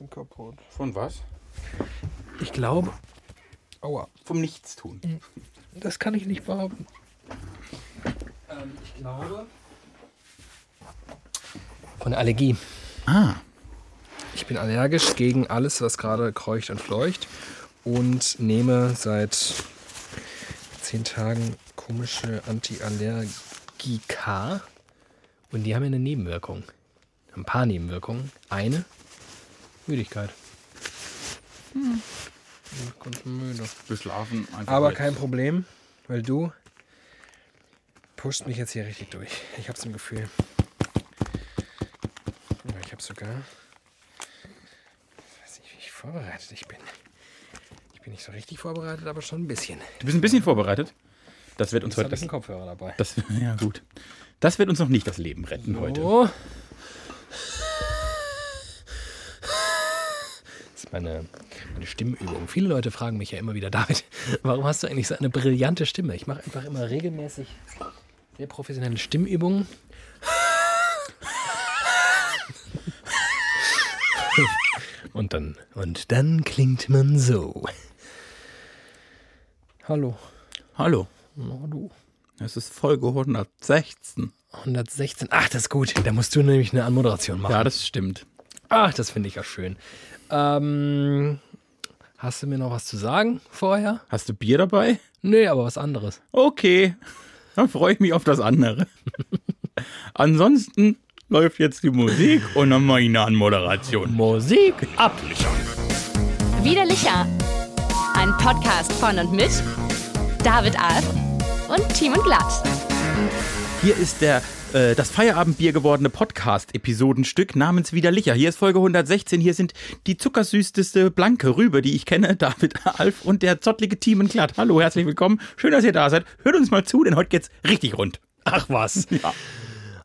bin kaputt. Von was? Ich glaube. Aua. Vom Nichtstun. Das kann ich nicht behaupten. Ähm, ich glaube. Von Allergie. Ah. Ich bin allergisch gegen alles, was gerade kreucht und fleucht. Und nehme seit zehn Tagen komische Antiallergika. Und die haben ja eine Nebenwirkung. Ein paar Nebenwirkungen. Eine, Müdigkeit. Hm. Ich müde. Beschlafen einfach. Aber jetzt. kein Problem, weil du pusht mich jetzt hier richtig durch. Ich hab's im Gefühl. Ich habe sogar. Ich weiß nicht, wie ich vorbereitet ich bin. Ich bin nicht so richtig vorbereitet, aber schon ein bisschen. Du bist ein bisschen vorbereitet. Das wird uns heute. habe ich einen Kopfhörer dabei. das, ja, gut. Das wird uns noch nicht das Leben retten heute. So. Das meine, meine Stimmübung. Viele Leute fragen mich ja immer wieder, David, warum hast du eigentlich so eine brillante Stimme? Ich mache einfach immer regelmäßig sehr professionelle Stimmübungen. Und dann, und dann klingt man so. Hallo. Hallo. Na du. Es ist Folge 116. 116. Ach, das ist gut. Da musst du nämlich eine Anmoderation machen. Ja, das stimmt. Ach, das finde ich ja schön. Ähm, hast du mir noch was zu sagen vorher? Hast du Bier dabei? Nee, aber was anderes. Okay. Dann freue ich mich auf das andere. Ansonsten läuft jetzt die Musik und dann mache ich eine Anmoderation. Musik ab. Widerlicher. Ein Podcast von und mit David Alf und Team und Glatt. Hier ist der äh, das Feierabendbier gewordene Podcast-Episodenstück namens Widerlicher. Hier ist Folge 116. Hier sind die zuckersüßteste blanke Rübe, die ich kenne, David Alf und der zottlige Team in Glatt. Hallo, herzlich willkommen. Schön, dass ihr da seid. Hört uns mal zu, denn heute geht's richtig rund. Ach was. Ja.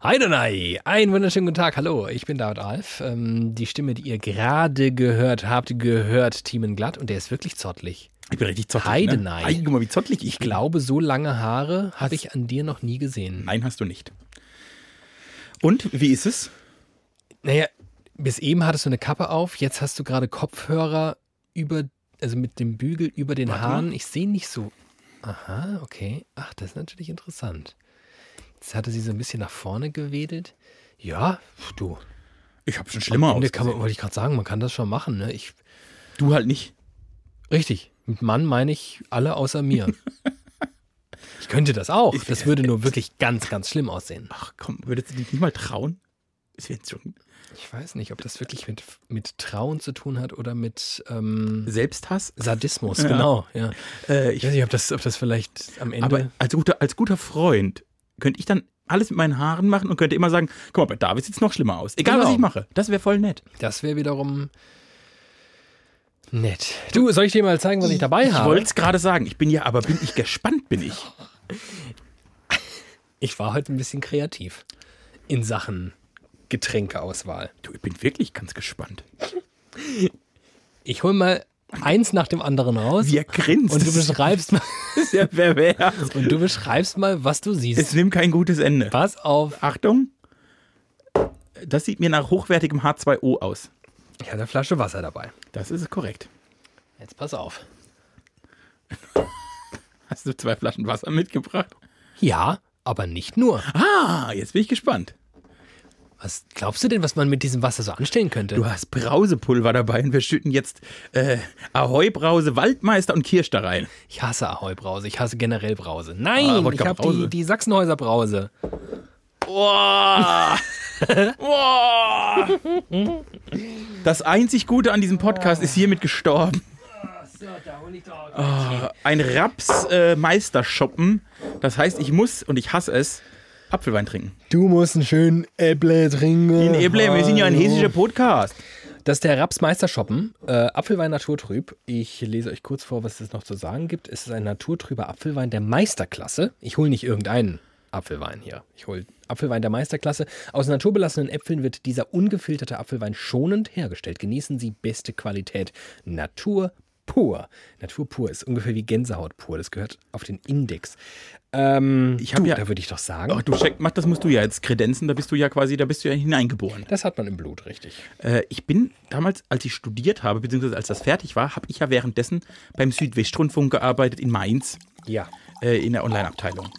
Heidenei. Einen wunderschönen guten Tag. Hallo, ich bin David Alf. Ähm, die Stimme, die ihr gerade gehört habt, gehört Team Glatt und der ist wirklich zottlig. Ich bin richtig. Heidenei. Ne? Ei, guck mal, wie zottelig ich Ich glaube, so lange Haare habe ich an dir noch nie gesehen. Nein, hast du nicht. Und, wie ist es? Naja, bis eben hattest du eine Kappe auf, jetzt hast du gerade Kopfhörer über, also mit dem Bügel über den Warte Haaren. mal. Ich sehe nicht so. Aha, okay. Ach, das ist natürlich interessant. Jetzt hatte sie so ein bisschen nach vorne gewedelt. Ja, du. Ich habe schon schlimmer man, wollte ich gerade sagen, man kann das schon machen. Ne? Ich, Du halt nicht. richtig. Mit Mann meine ich alle außer mir. ich könnte das auch. Ich- Das würde nur wirklich ganz, ganz schlimm aussehen. Ach komm, würdest du dich nicht mal trauen? Es wird schon Ich weiß nicht, ob das wirklich mit, mit Trauen zu tun hat oder mit ähm, Selbsthass. Sadismus, Ja. genau. Ja. Äh, Ich weiß nicht, ob das, ob das vielleicht am Ende. aber als guter, als guter Freund könnte ich dann alles mit meinen Haaren machen und könnte immer sagen, guck mal, bei David sieht es noch schlimmer aus. Egal, Genau. was ich mache. Das wäre voll nett. das wäre wiederum nett. Du, soll ich dir mal zeigen, was ich dabei Ich habe? wollte es gerade sagen. Ich bin ja, aber bin ich gespannt, bin ich. Ich war heute ein bisschen kreativ in Sachen Getränkeauswahl. Du, ich bin wirklich ganz gespannt. Ich hole mal eins nach dem anderen raus Wie er grinst. und du beschreibst mal, ist ja pervers. und du beschreibst mal, was du Es siehst. nimmt kein gutes Ende. Pass auf. Achtung. Das sieht mir nach hochwertigem H2O aus. Ich hatte eine Flasche Wasser dabei. Das ist korrekt. Jetzt pass auf. Hast du zwei Flaschen Wasser mitgebracht? Ja, aber nicht nur. Ah, jetzt bin ich gespannt. Was glaubst du denn, was man mit diesem Wasser so anstellen könnte? Du hast Brausepulver dabei und wir schütten jetzt äh, Ahoi Brause, Waldmeister und Kirsch da rein. Ich hasse Ahoi Brause. Ich hasse generell Brause. Nein, Ah, ich habe die, die Sachsenhäuser Brause. Boah. Boah. Das einzig Gute an diesem Podcast ist hiermit gestorben. Ah, Ein Raps-Meisterschoppen. das heißt, ich muss, und ich hasse es, Apfelwein trinken. Du musst einen schönen Äpple trinken. In Eble, wir sind ja ein hessischer Podcast. Das ist der Raps Meisterschoppen. Äh, Apfelwein Naturtrüb. Ich lese euch kurz vor, was es noch zu sagen gibt. Es ist ein naturtrüber Apfelwein der Meisterklasse. Ich hole nicht irgendeinen Apfelwein hier. Ich hole Apfelwein der Meisterklasse. Aus naturbelassenen Äpfeln wird dieser ungefilterte Apfelwein schonend hergestellt. Genießen Sie beste Qualität. Natur pur. Natur pur ist ungefähr wie Gänsehaut pur. Das gehört auf den Index. Ähm, Ich hab du, ja- da würde ich doch sagen, Ach, du check, mach, das musst du ja jetzt kredenzen, da bist du ja quasi, da bist du ja hineingeboren. das hat man im Blut, richtig. Äh, ich bin damals, als ich studiert habe, beziehungsweise als das fertig war, habe ich ja währenddessen beim Südwestrundfunk gearbeitet in Mainz, Ja. äh, in der Online-Abteilung.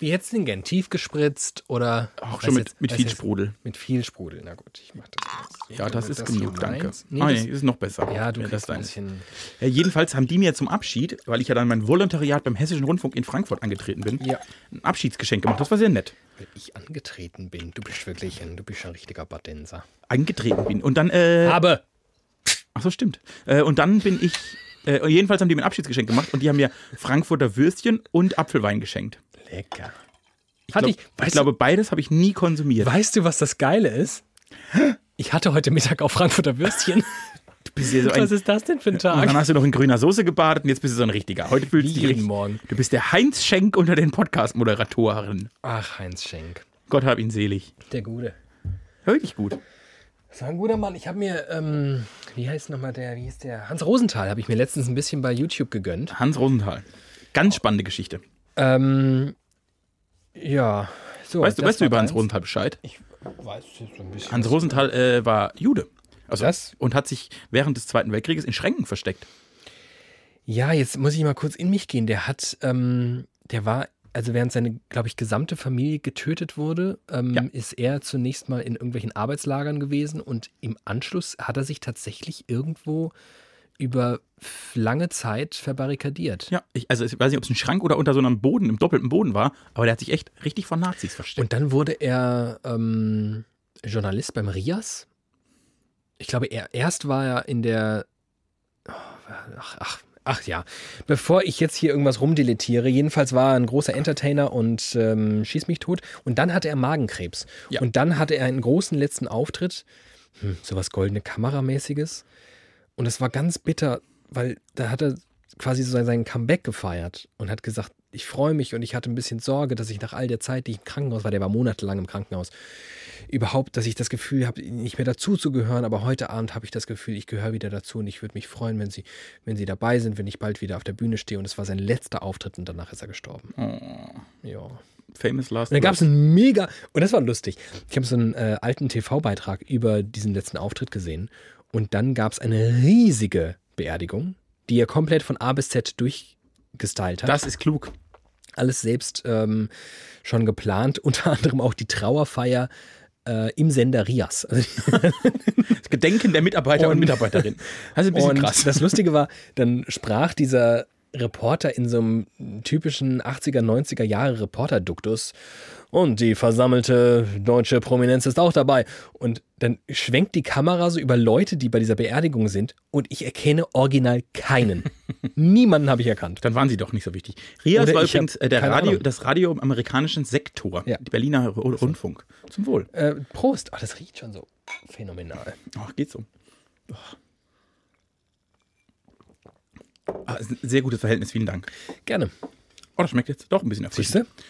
Wie hättest du den gern? Tief gespritzt oder? Auch schon mit, jetzt- mit viel jetzt- Sprudel. Mit viel Sprudel. Na gut, ich mach das jetzt. Ja, das Wenn ist hier genug, danke. Nee, ah, das, nee, ist noch besser. ja, du kriegst das ein bisschen. Ja, jedenfalls haben die mir zum Abschied, weil ich ja dann mein Volontariat beim Hessischen Rundfunk in Frankfurt angetreten bin, Ja. ein Abschiedsgeschenk gemacht. Das war sehr nett. Weil ich angetreten bin. Du bist wirklich ein, du bist ein richtiger Badenser. Angetreten bin. Und dann, äh, Aber ach so, stimmt. Äh, und dann bin ich, äh, jedenfalls haben die mir ein Abschiedsgeschenk gemacht und die haben mir Frankfurter Würstchen und Apfelwein geschenkt. Lecker. Ich, Hatte glaub, ich- ich glaube, beides habe ich nie konsumiert. Weißt du, was das Geile ist? Ich hatte heute Mittag auch Frankfurter Würstchen. Du bist ja so ein, Was ist das denn für ein und dann Tag? hast du noch in grüner Soße gebadet und jetzt bist du so ein richtiger. Heute fühlst du dich jeden richtig- Morgen. Du bist der Heinz Schenk unter den Podcast-Moderatoren. Ach, Heinz Schenk. Gott hab ihn selig. Der Gute. Wirklich gut. Das war ein guter Mann. Ich habe mir, ähm, wie heißt nochmal der, wie hieß der? Hans Rosenthal habe ich mir letztens ein bisschen bei YouTube gegönnt. Hans Rosenthal. Ganz spannende Geschichte. Ähm, ja. So, Weißt du, das weißt du über Hans. Rosenthal Bescheid? Ich weiß jetzt so ein bisschen. Hans Rosenthal äh, war Jude. Also, Das? Und hat sich während des Zweiten Weltkrieges in Schränken versteckt. Ja, jetzt muss ich mal kurz in mich gehen. Der hat, ähm, der war, also während seine, glaube ich, gesamte Familie getötet wurde, ähm, Ja. ist er zunächst mal in irgendwelchen Arbeitslagern gewesen und im Anschluss hat er sich tatsächlich irgendwo über lange Zeit verbarrikadiert. Ja, ich, also ich weiß nicht, ob es ein Schrank oder unter so einem Boden, im doppelten Boden war, aber der hat sich echt richtig von Nazis versteckt. Und dann wurde er ähm, Journalist beim Rias. Ich glaube, er, erst war er in der. Ach, ach, ach ja. Bevor ich jetzt hier irgendwas rumdeletiere, jedenfalls war er ein großer Entertainer und ähm, schieß mich tot. Und dann hatte er Magenkrebs. Ja. Und dann hatte er einen großen letzten Auftritt. Hm, sowas goldene Kameramäßiges. Und es war ganz bitter, weil da hat er quasi so sein Comeback gefeiert und hat gesagt, ich freue mich und ich hatte ein bisschen Sorge, dass ich nach all der Zeit, die ich im Krankenhaus war, der war monatelang im Krankenhaus, überhaupt, dass ich das Gefühl habe, nicht mehr dazu zu gehören, aber heute Abend habe ich das Gefühl, ich gehöre wieder dazu und ich würde mich freuen, wenn sie, wenn sie dabei sind, wenn ich bald wieder auf der Bühne stehe und es war sein letzter Auftritt und danach ist er gestorben. Ja. Famous Last Und da gab es einen mega, und das war lustig. Ich habe so einen äh, alten TV-Beitrag über diesen letzten Auftritt gesehen und dann gab es eine riesige Beerdigung, die er komplett von A bis Z durchgestylt hat. Das ist klug. Alles selbst ähm, schon geplant, unter anderem auch die Trauerfeier äh, im Sender Rias. Also Das Gedenken der Mitarbeiter und, Und- Mitarbeiterin. Das ist ein bisschen und krass. das Lustige war, dann sprach dieser Reporter in so einem typischen 80er, 90er Jahre Reporterduktus und die versammelte deutsche Prominenz ist auch dabei. Und dann schwenkt die Kamera so über Leute, die bei dieser Beerdigung sind und ich erkenne original keinen. Niemanden habe ich erkannt. Dann waren sie doch nicht so wichtig. Rias Oder war übrigens hab äh, der Radio, Ahnung. das Radio im amerikanischen Sektor. Ja. Die Berliner Ru- Rundfunk. Zum Wohl. Äh, Prost. Ach, das riecht schon so phänomenal. Ach, geht so. Ah, sehr gutes Verhältnis, vielen Dank. Gerne. Oh, das schmeckt jetzt doch ein bisschen Siehst erfrischend. du?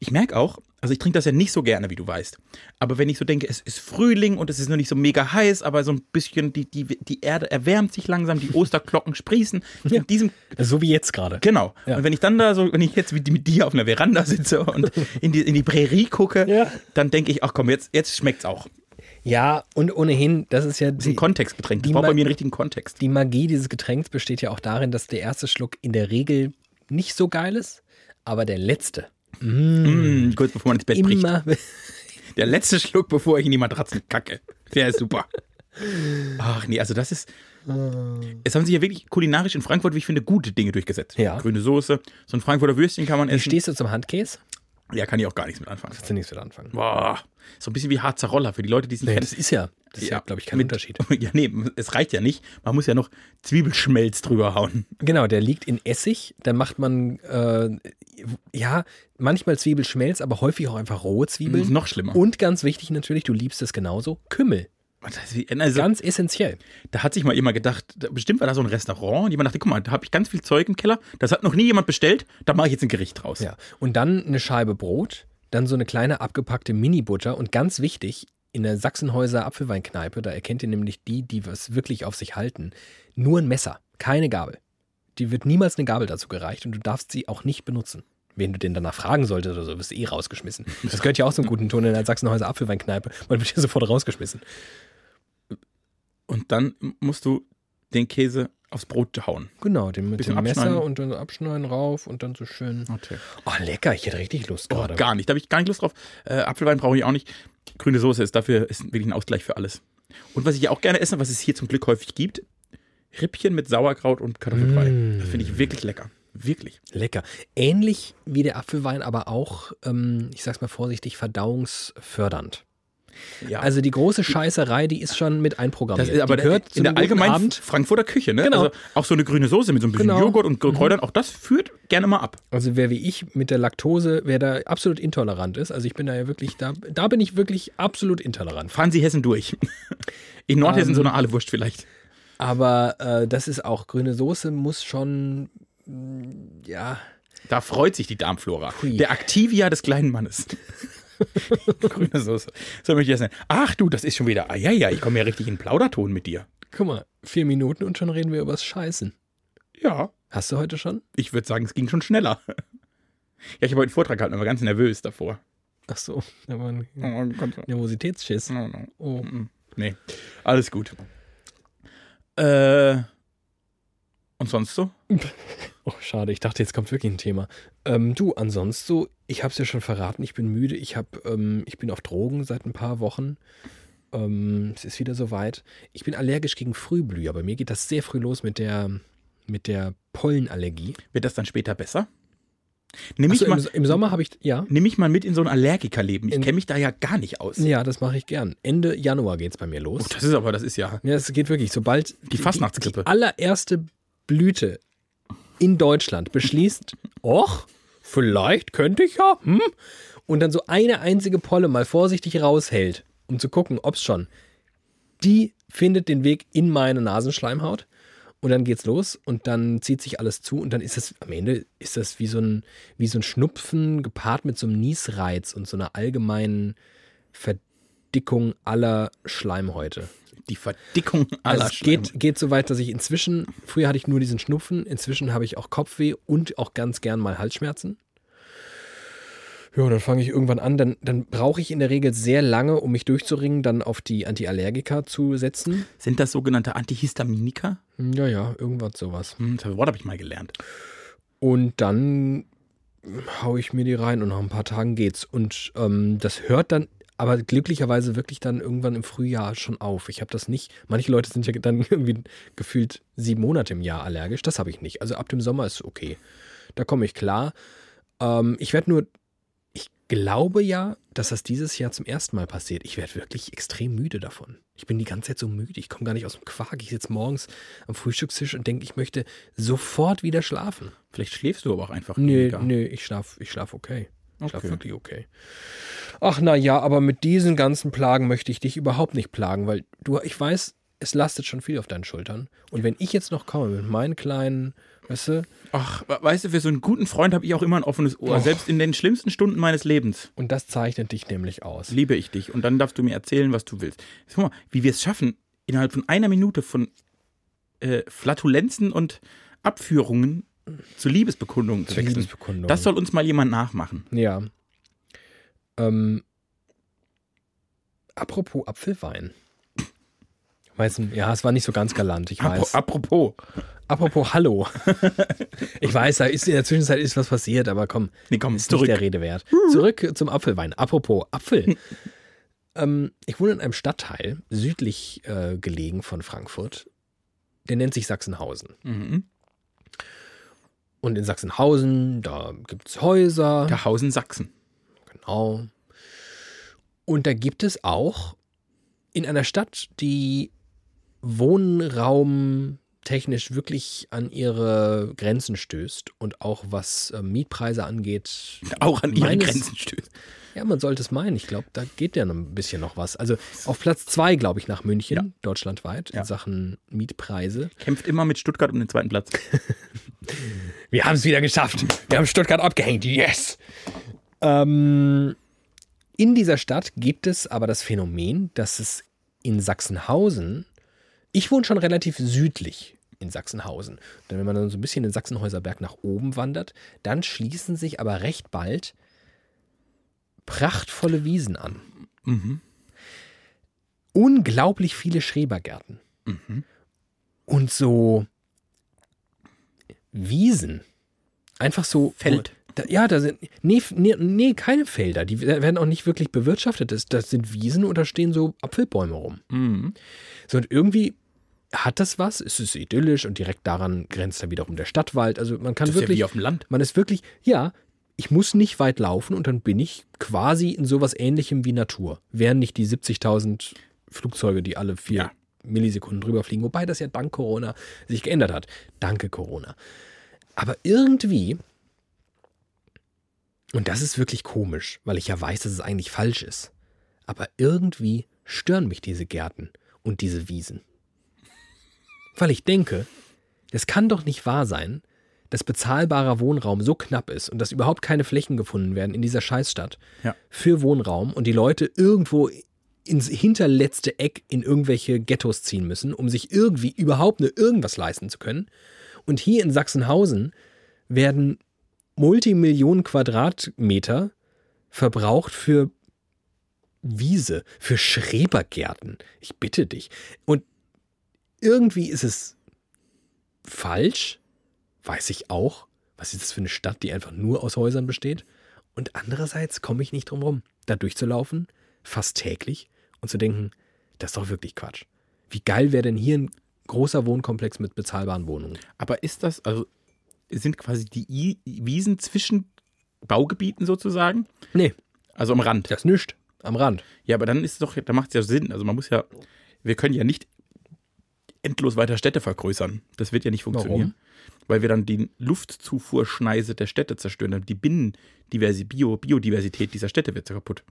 Ich merke auch, also ich trinke das ja nicht so gerne, wie du weißt. Aber wenn ich so denke, es ist Frühling und es ist noch nicht so mega heiß, aber so ein bisschen, die, die, die Erde erwärmt sich langsam, die Osterglocken sprießen. In diesem, So wie jetzt gerade. genau. Ja. Und wenn ich dann da so, wenn ich jetzt mit, mit dir auf einer Veranda sitze und in die, in die Prärie gucke, Ja. dann denke ich, ach komm, jetzt, jetzt schmeckt's auch. Ja, und ohnehin, das ist ja Das ist ein Kontextgetränk. Das braucht bei mir einen richtigen Kontext. die Magie dieses Getränks besteht ja auch darin, dass der erste Schluck in der Regel nicht so geil ist, aber der letzte Mm, kurz bevor man ins Bett bricht. immer. Der letzte Schluck, bevor ich in die Matratzen kacke. Der ist super. Ach nee, also das ist. Es haben sich ja wirklich kulinarisch in Frankfurt, wie ich finde, gute Dinge durchgesetzt. Ja. Grüne Soße, so ein Frankfurter Würstchen kann man Wie essen. stehst du zum Handkäse? Ja, kann ich auch gar nichts mit anfangen. Kannst du nichts mit anfangen. Boah, so ein bisschen wie Harzer Roller für die Leute, die es nicht Ja, kennen. das ist ja, das ist ja, glaube ich, kein mit- Unterschied. Ja, nee, es reicht ja nicht. Man muss ja noch Zwiebelschmelz drüber hauen. Genau, der liegt in Essig. Da macht man, äh, ja, manchmal Zwiebelschmelz, aber häufig auch einfach rohe Zwiebeln. Das ist noch schlimmer. Und ganz wichtig natürlich, du liebst es genauso, Kümmel. Das ist wie- Also, Ganz essentiell. da hat sich mal jemand gedacht, da- bestimmt war da so ein Restaurant und jemand dachte, guck mal, da habe ich ganz viel Zeug im Keller, das hat noch nie jemand bestellt, da mache ich jetzt ein Gericht draus. Ja. Und dann eine Scheibe Brot, dann so eine kleine abgepackte Mini-Butter und ganz wichtig, in der Sachsenhäuser Apfelweinkneipe, da erkennt ihr nämlich die, die was wirklich auf sich halten, nur ein Messer. Keine Gabel. Die wird niemals eine Gabel dazu gereicht und du darfst sie auch nicht benutzen. Wen du den danach fragen solltest oder so, wirst du eh rausgeschmissen. Das gehört ja auch zum guten Ton in der Sachsenhäuser Apfelweinkneipe. Man wird ja sofort rausgeschmissen. Und dann musst du den Käse aufs Brot hauen. Genau, den mit dem Messer und dann so abschneiden rauf und dann so schön. Okay. Oh, lecker, ich hätte richtig Lust Oh, gerade. gar nicht. Da habe ich gar nicht Lust drauf. Äh, Apfelwein brauche ich auch nicht. Grüne Soße ist dafür ist wirklich ein Ausgleich für alles. Und was ich ja auch gerne esse, was es hier zum Glück häufig gibt, Rippchen mit Sauerkraut und Kartoffelbrei. Mm. Das finde ich wirklich lecker. Wirklich. Lecker. Ähnlich wie der Apfelwein, aber auch, ähm, ich sag's mal vorsichtig, verdauungsfördernd. Ja. Also die große Scheißerei, die ist schon mit einprogrammiert. das ist aber die gehört in der allgemeinen Abend. Frankfurter Küche, ne? Genau. Also auch so eine grüne Soße mit so ein bisschen Genau. Joghurt und Kräutern, auch das führt gerne mal ab. Also wer wie ich mit der Laktose, wer da absolut intolerant ist, also ich bin da ja wirklich, da, da bin ich wirklich absolut intolerant. Fahren Sie Hessen durch. In Nordhessen Ähm, so eine Ahlewurst vielleicht. Aber äh, das ist auch, grüne Soße muss schon, ja, Da freut sich die Darmflora. Hui. Der Activia des kleinen Mannes. Grüne Soße. So möchte ich das nennen. Ach du, das ist schon wieder. Ah, ja, ja, ich komme ja richtig in Plauderton mit dir. guck mal, vier Minuten und schon reden wir übers Scheißen. Ja, Hast du heute schon? ich würde sagen, es ging schon schneller. Ja, ich habe heute einen Vortrag gehalten, aber ganz nervös davor. Ach so, da war ein Oh. Nervositätsschiss. No, no. Oh. Nee, alles gut. Äh, und sonst so? oh, schade, ich dachte, jetzt kommt wirklich ein Thema. Ähm, du, ansonsten so, ich hab's ja schon verraten, ich bin müde, ich hab, ähm, ich bin auf Drogen seit ein paar Wochen. Ähm, es ist wieder soweit. Ich bin allergisch gegen Frühblüher. Bei mir geht das sehr früh los mit der, mit der Pollenallergie. Wird das dann später besser? Nimm ich, mal, im, Im Sommer habe ich, ja. nimm ich mal mit in so ein Allergikerleben. Ich kenne mich da ja gar nicht aus. Ja, das mache ich gern. Ende Januar geht's bei mir los. Oh, das ist aber, das ist ja. Ja, es geht wirklich. Sobald Die Fastnachtsgrippe. Die allererste Blüte in Deutschland beschließt, och, vielleicht könnte ich ja, hm? Und dann so eine einzige Polle mal vorsichtig raushält, um zu gucken, ob's schon. Die findet den Weg in meine Nasenschleimhaut. Und dann geht's los und dann zieht sich alles zu und dann ist es am Ende ist das wie so ein wie so ein Schnupfen gepaart mit so einem Niesreiz und so einer allgemeinen Verdickung aller Schleimhäute. Die Verdickung aller Also es geht, geht so weit, dass ich inzwischen, früher hatte ich nur diesen Schnupfen, inzwischen habe ich auch Kopfweh und auch ganz gern mal Halsschmerzen. Ja, dann fange ich irgendwann an, dann, dann brauche ich in der Regel sehr lange, um mich durchzuringen, dann auf die Antiallergika zu setzen. Sind das sogenannte Antihistaminika? Ja, ja, irgendwas sowas. Hm, das Wort habe ich mal gelernt. Und dann haue ich mir die rein und nach ein paar Tagen geht's. Und ähm, das hört dann aber glücklicherweise wirklich dann irgendwann im Frühjahr schon auf. Ich habe das nicht. Manche Leute sind ja dann irgendwie gefühlt sieben Monate im Jahr allergisch. Das habe ich nicht. Also ab dem Sommer ist okay. Da komme ich klar. Ähm, ich werde nur, ich glaube ja, dass das dieses Jahr zum ersten Mal passiert. Ich werde wirklich extrem müde davon. Ich bin die ganze Zeit so müde. Ich komme gar nicht aus dem Quark. Ich sitze morgens am Frühstückstisch und denke, ich möchte sofort wieder schlafen. Vielleicht schläfst du aber auch einfach Nee, weniger. nee, ich schlaf, ich schlaf okay. Ich Okay. wirklich okay. Ach na ja, aber mit diesen ganzen Plagen möchte ich dich überhaupt nicht plagen, weil du, ich weiß, es lastet schon viel auf deinen Schultern. Und wenn ich jetzt noch komme mit meinen kleinen, weißt du, Ach, weißt du, für so einen guten Freund habe ich auch immer ein offenes Ohr. Och. Selbst in den schlimmsten Stunden meines Lebens und das zeichnet dich nämlich aus. liebe ich dich. Und dann darfst du mir erzählen, was du willst. Guck mal, wie wir es schaffen, innerhalb von einer Minute von äh, Flatulenzen und Abführungen zu Liebesbekundungen zu Zur wechseln. Liebesbekundung. Das soll uns mal jemand nachmachen. Ja. Ähm, apropos Apfelwein. Weißt du, ja, es war nicht so ganz galant, ich weiß. Apropos. Apropos Hallo. ich weiß, da ist in der Zwischenzeit ist was passiert, aber komm, Nee, komm, ist zurück. nicht der Rede wert. Zurück zum Apfelwein. Apropos Apfel. ähm, ich wohne in einem Stadtteil südlich äh, gelegen von Frankfurt. Der nennt sich Sachsenhausen. Mhm. Und in Sachsenhausen, da gibt es Häuser. Gehausen, Sachsen. Genau. Und da gibt es auch in einer Stadt, die wohnraumtechnisch wirklich an ihre Grenzen stößt und auch was äh, Mietpreise angeht. Auch an ihre meines- Grenzen stößt. Ja, man sollte es meinen. Ich glaube, da geht ja noch ein bisschen noch was. Also auf Platz zwei, glaube ich, nach München, Ja. deutschlandweit, Ja. in Sachen Mietpreise. Kämpft immer mit Stuttgart um den zweiten Platz. Wir haben es wieder geschafft. Wir haben Stuttgart abgehängt. Yes! Ähm, in dieser Stadt gibt es aber das Phänomen, dass es in Sachsenhausen, ich wohne schon relativ südlich in Sachsenhausen. Dann, wenn man dann so ein bisschen den Sachsenhäuser Berg nach oben wandert, dann schließen sich aber recht bald prachtvolle Wiesen an. Unglaublich viele Schrebergärten. Und so Wiesen. Einfach so. Feld. Da, ja, da sind. Nee, nee, nee, keine Felder. Die werden auch nicht wirklich bewirtschaftet. Das, das sind Wiesen und da stehen so Apfelbäume rum. Mhm. So, und irgendwie hat das was. Es ist idyllisch und direkt daran grenzt dann wiederum der Stadtwald. Also man kann Das ist ja wirklich. wie auf dem Land. Man ist wirklich, ja, ich muss nicht weit laufen und dann bin ich quasi in sowas ähnlichem wie Natur. Wären nicht die 70.000 Flugzeuge, die alle vier Ja. Millisekunden drüber fliegen, wobei das ja dank Corona sich geändert hat. Danke Corona. Aber irgendwie, und das ist wirklich komisch, weil ich ja weiß, dass es eigentlich falsch ist, aber irgendwie stören mich diese Gärten und diese Wiesen. Weil ich denke, es kann doch nicht wahr sein, dass bezahlbarer Wohnraum so knapp ist und dass überhaupt keine Flächen gefunden werden in dieser Scheißstadt Ja. für Wohnraum und die Leute irgendwo ins hinterletzte Eck in irgendwelche Ghettos ziehen müssen, um sich irgendwie überhaupt nur irgendwas leisten zu können. Und hier in Sachsenhausen werden Multimillionen Quadratmeter verbraucht für Wiese, für Schrebergärten. Ich bitte dich. Und irgendwie ist es falsch, weiß ich auch. Was ist das für eine Stadt, die einfach nur aus Häusern besteht? Und andererseits komme ich nicht drum rum, da durchzulaufen, fast täglich, und zu denken, das ist doch wirklich Quatsch. Wie geil wäre denn hier ein großer Wohnkomplex mit bezahlbaren Wohnungen? Aber ist das, also sind quasi die Wiesen zwischen Baugebieten sozusagen? Nee, Also am Rand. das nichts. Am Rand. Ja, aber dann ist es doch, da macht es ja Sinn. Also man muss ja, wir können ja nicht endlos weiter Städte vergrößern. Das wird ja nicht funktionieren. Weil wir dann die Luftzufuhrschneise der Städte zerstören. Die Binnendiversität, Bio, Biodiversität dieser Städte wird kaputt.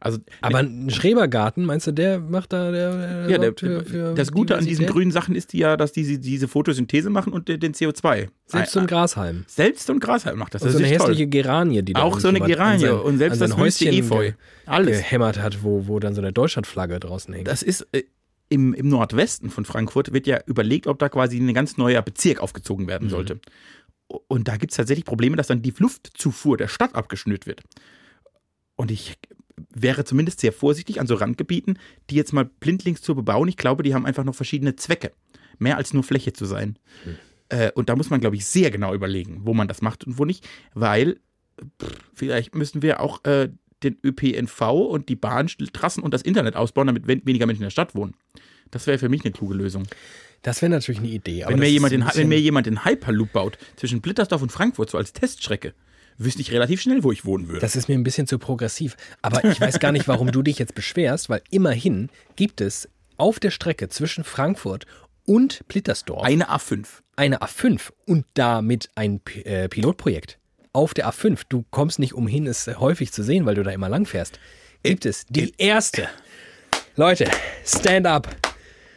Also Aber ein Schrebergarten, meinst du, der macht da der, der ja, der, für, für das Gute an diesen grünen Sachen ist die ja, dass die diese Photosynthese machen und den CO2. Selbst so ein Ein- Grashalm. Selbst und Grashalm macht das. Und Das so ist eine echt toll. hässliche Geranie, die da Auch so eine Geranie sein- und selbst das Häuschen Efeu. Alles. gehämmert hat, wo, wo dann so eine Deutschlandflagge draußen hängt. Das ist äh, im, im Nordwesten von Frankfurt wird ja überlegt, ob da quasi ein ganz neuer Bezirk aufgezogen Mhm. werden sollte. Und da gibt es tatsächlich Probleme, dass dann die Luftzufuhr der Stadt abgeschnürt wird. Und ich wäre zumindest sehr vorsichtig an so Randgebieten, die jetzt mal blindlings zu bebauen. Ich glaube, die haben einfach noch verschiedene Zwecke. Mehr als nur Fläche zu sein. Äh, und da muss man, glaube ich, sehr genau überlegen, wo man das macht und wo nicht. Weil pff, vielleicht müssen wir auch äh, den ÖPNV und die Bahntrassen und das Internet ausbauen, damit wen- weniger Menschen in der Stadt wohnen. Das wäre für mich eine kluge Lösung. Das wäre natürlich eine Idee. Aber Wenn mir, jemand den, wenn mir jemand den Hyperloop baut zwischen Blittersdorf und Frankfurt, so als Teststrecke, wüsste ich relativ schnell, wo ich wohnen würde. Das ist mir ein bisschen zu progressiv. Aber ich weiß gar nicht, warum du dich jetzt beschwerst, weil immerhin gibt es auf der Strecke zwischen Frankfurt und Plittersdorf Eine A5. eine A5 und damit ein P äh, Pilotprojekt. Auf der A5, du kommst nicht umhin, es häufig zu sehen, weil du da immer lang fährst, gibt es die erste, Leute, stand up,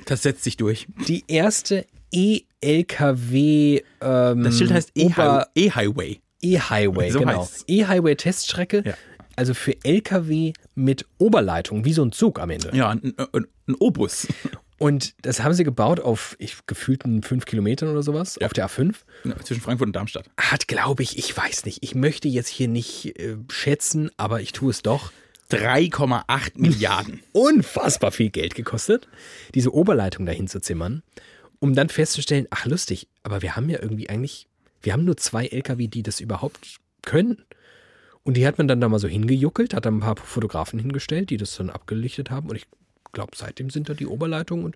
Das setzt sich durch. die erste E-LKW ähm, Das Schild heißt Ober- E-Highway. E-Highway, So genau. E-Highway-Teststrecke. Ja. Also für LKW mit Oberleitung, wie so ein Zug am Ende. Ja, ein, ein, ein Obus. Und das haben sie gebaut auf ich, gefühlten fünf Kilometern oder sowas, auf der A5. Zwischen Frankfurt und Darmstadt. Hat, glaube ich, ich weiß nicht, ich möchte jetzt hier nicht äh, schätzen, aber ich tue es doch, 3,8 Milliarden. unfassbar viel Geld gekostet, diese Oberleitung dahin zu zimmern, um dann festzustellen, ach lustig, aber wir haben ja irgendwie eigentlich, wir haben nur zwei LKW, die das überhaupt können. Und die hat man dann da mal so hingejuckelt, hat dann ein paar Fotografen hingestellt, die das dann abgelichtet haben. Und ich glaube, seitdem sind da die Oberleitungen und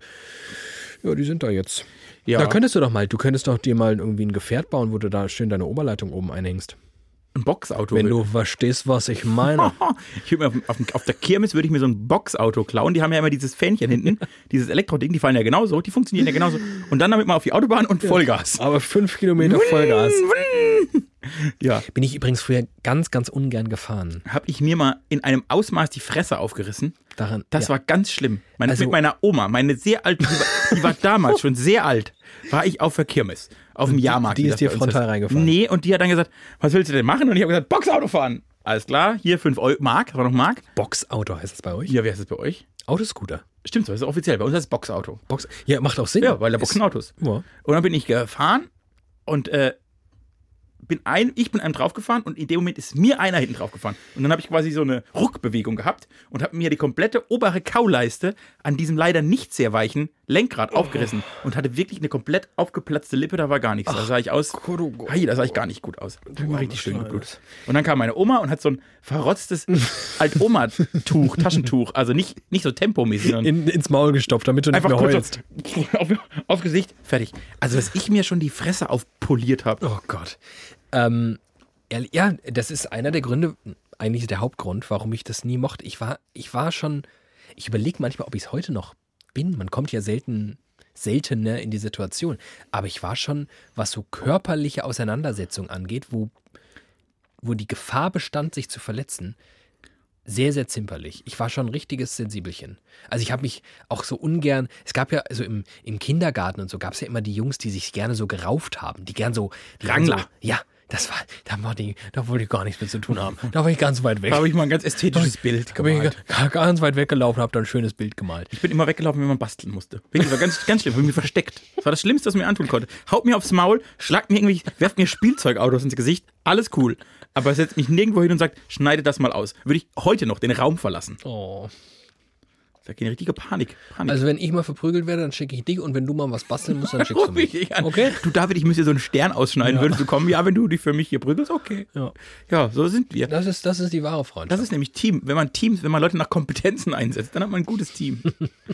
ja, die sind da jetzt. Ja. Da könntest du doch mal, du könntest doch dir mal irgendwie ein Gefährt bauen, wo du da schön deine Oberleitung oben einhängst. Ein Boxauto. Wenn du verstehst, was ich meine. Ich mir auf, auf, auf der Kirmes würde ich mir so ein Boxauto klauen. Die haben ja immer dieses Fähnchen hinten, dieses Elektroding, die fallen ja genauso, die funktionieren ja genauso. Und dann damit mal auf die Autobahn und Vollgas. Aber fünf Kilometer Vollgas. Ja, Bin ich übrigens früher ganz, ganz ungern gefahren. habe ich mir mal in einem Ausmaß die Fresse aufgerissen. Daran, Das ja. war ganz schlimm. Meine, Also- mit meiner Oma, meine sehr alte, die war, damals schon sehr alt, war ich auf der Kirmes, auf dem Jahrmarkt. die ist das dir frontal heißt. reingefahren? Nee, und die hat dann gesagt, was willst du denn machen? Und ich habe gesagt, Boxauto fahren. alles klar, hier 5 Euro, Mark, war noch Mark. Boxauto heißt das bei euch? Ja, wie heißt es bei euch? Autoscooter. Stimmt so, das ist offiziell. Bei uns heißt es Boxauto. Box. Ja, macht auch Sinn. Ja, weil da boxen Autos. Ja. Und dann bin ich gefahren und äh, bin ein, ich bin einem draufgefahren und in dem Moment ist mir einer hinten draufgefahren. Und dann habe ich quasi so eine Ruckbewegung gehabt und habe mir die komplette obere Kauleiste an diesem leider nicht sehr weichen Lenkrad aufgerissen und hatte wirklich eine komplett aufgeplatzte Lippe, da war gar nichts. Da sah ich aus. Oh Gott. Hey, da sah ich gar nicht gut aus. War armes richtig schön geblutet. Und dann kam meine Oma und hat so ein verrotztes Alt-Oma-Tuch, Taschentuch, also nicht, nicht so tempomäßig, sondern In, ins Maul gestopft, damit du nicht Einfach mehr heulst. so auf, auf Gesicht, fertig. Also, dass ich mir schon die Fresse aufpoliert habe. Oh Gott. Ähm, ja, das ist einer der Gründe, eigentlich der Hauptgrund, warum ich das nie mochte. Ich war, ich war schon, ich überlege manchmal, ob ich es heute noch bin. Man kommt ja selten, seltener in die Situation. Aber ich war schon, was so körperliche Auseinandersetzung angeht, wo, wo die Gefahr bestand, sich zu verletzen, sehr, sehr zimperlich. Ich war schon ein richtiges Sensibelchen. Also ich habe mich auch so ungern, es gab ja, also im, im Kindergarten und so gab es ja immer die Jungs, die sich gerne so gerauft haben, die gern so... Die Wrangler. So, ja, das war, da, war die, da wollte ich gar nichts mit zu tun haben. Da war ich ganz weit weg. Da habe ich mal ein ganz ästhetisches Bild Da bin ich gemalt. ga- ganz weit weggelaufen, habe da ein schönes Bild gemalt. Ich bin immer weggelaufen, wenn man basteln musste. Wirklich, das war ganz, ganz schlimm, ich bin mir versteckt. Das war das Schlimmste, was mir antun konnte. Haut mir aufs Maul, schlagt mir irgendwie, werft mir Spielzeugautos ins Gesicht, alles cool. Aber setzt mich nirgendwo hin und sagt, schneide das mal aus. Würde ich heute noch den Raum verlassen. Oh. Da geht eine richtige Panik. Panik. Also wenn ich mal verprügelt werde, dann schicke ich dich und wenn du mal was basteln musst, dann schickst du mich mich. Okay? Du, David, ich müsste so einen Stern ausschneiden. Ja. Würdest du kommen? Ja, wenn du dich für mich hier prügelst, okay. Ja. Ja, so sind wir. Das ist, das ist die wahre Freundschaft. Das ist nämlich Team. Wenn man Teams, wenn man Leute nach Kompetenzen einsetzt, dann hat man ein gutes Team.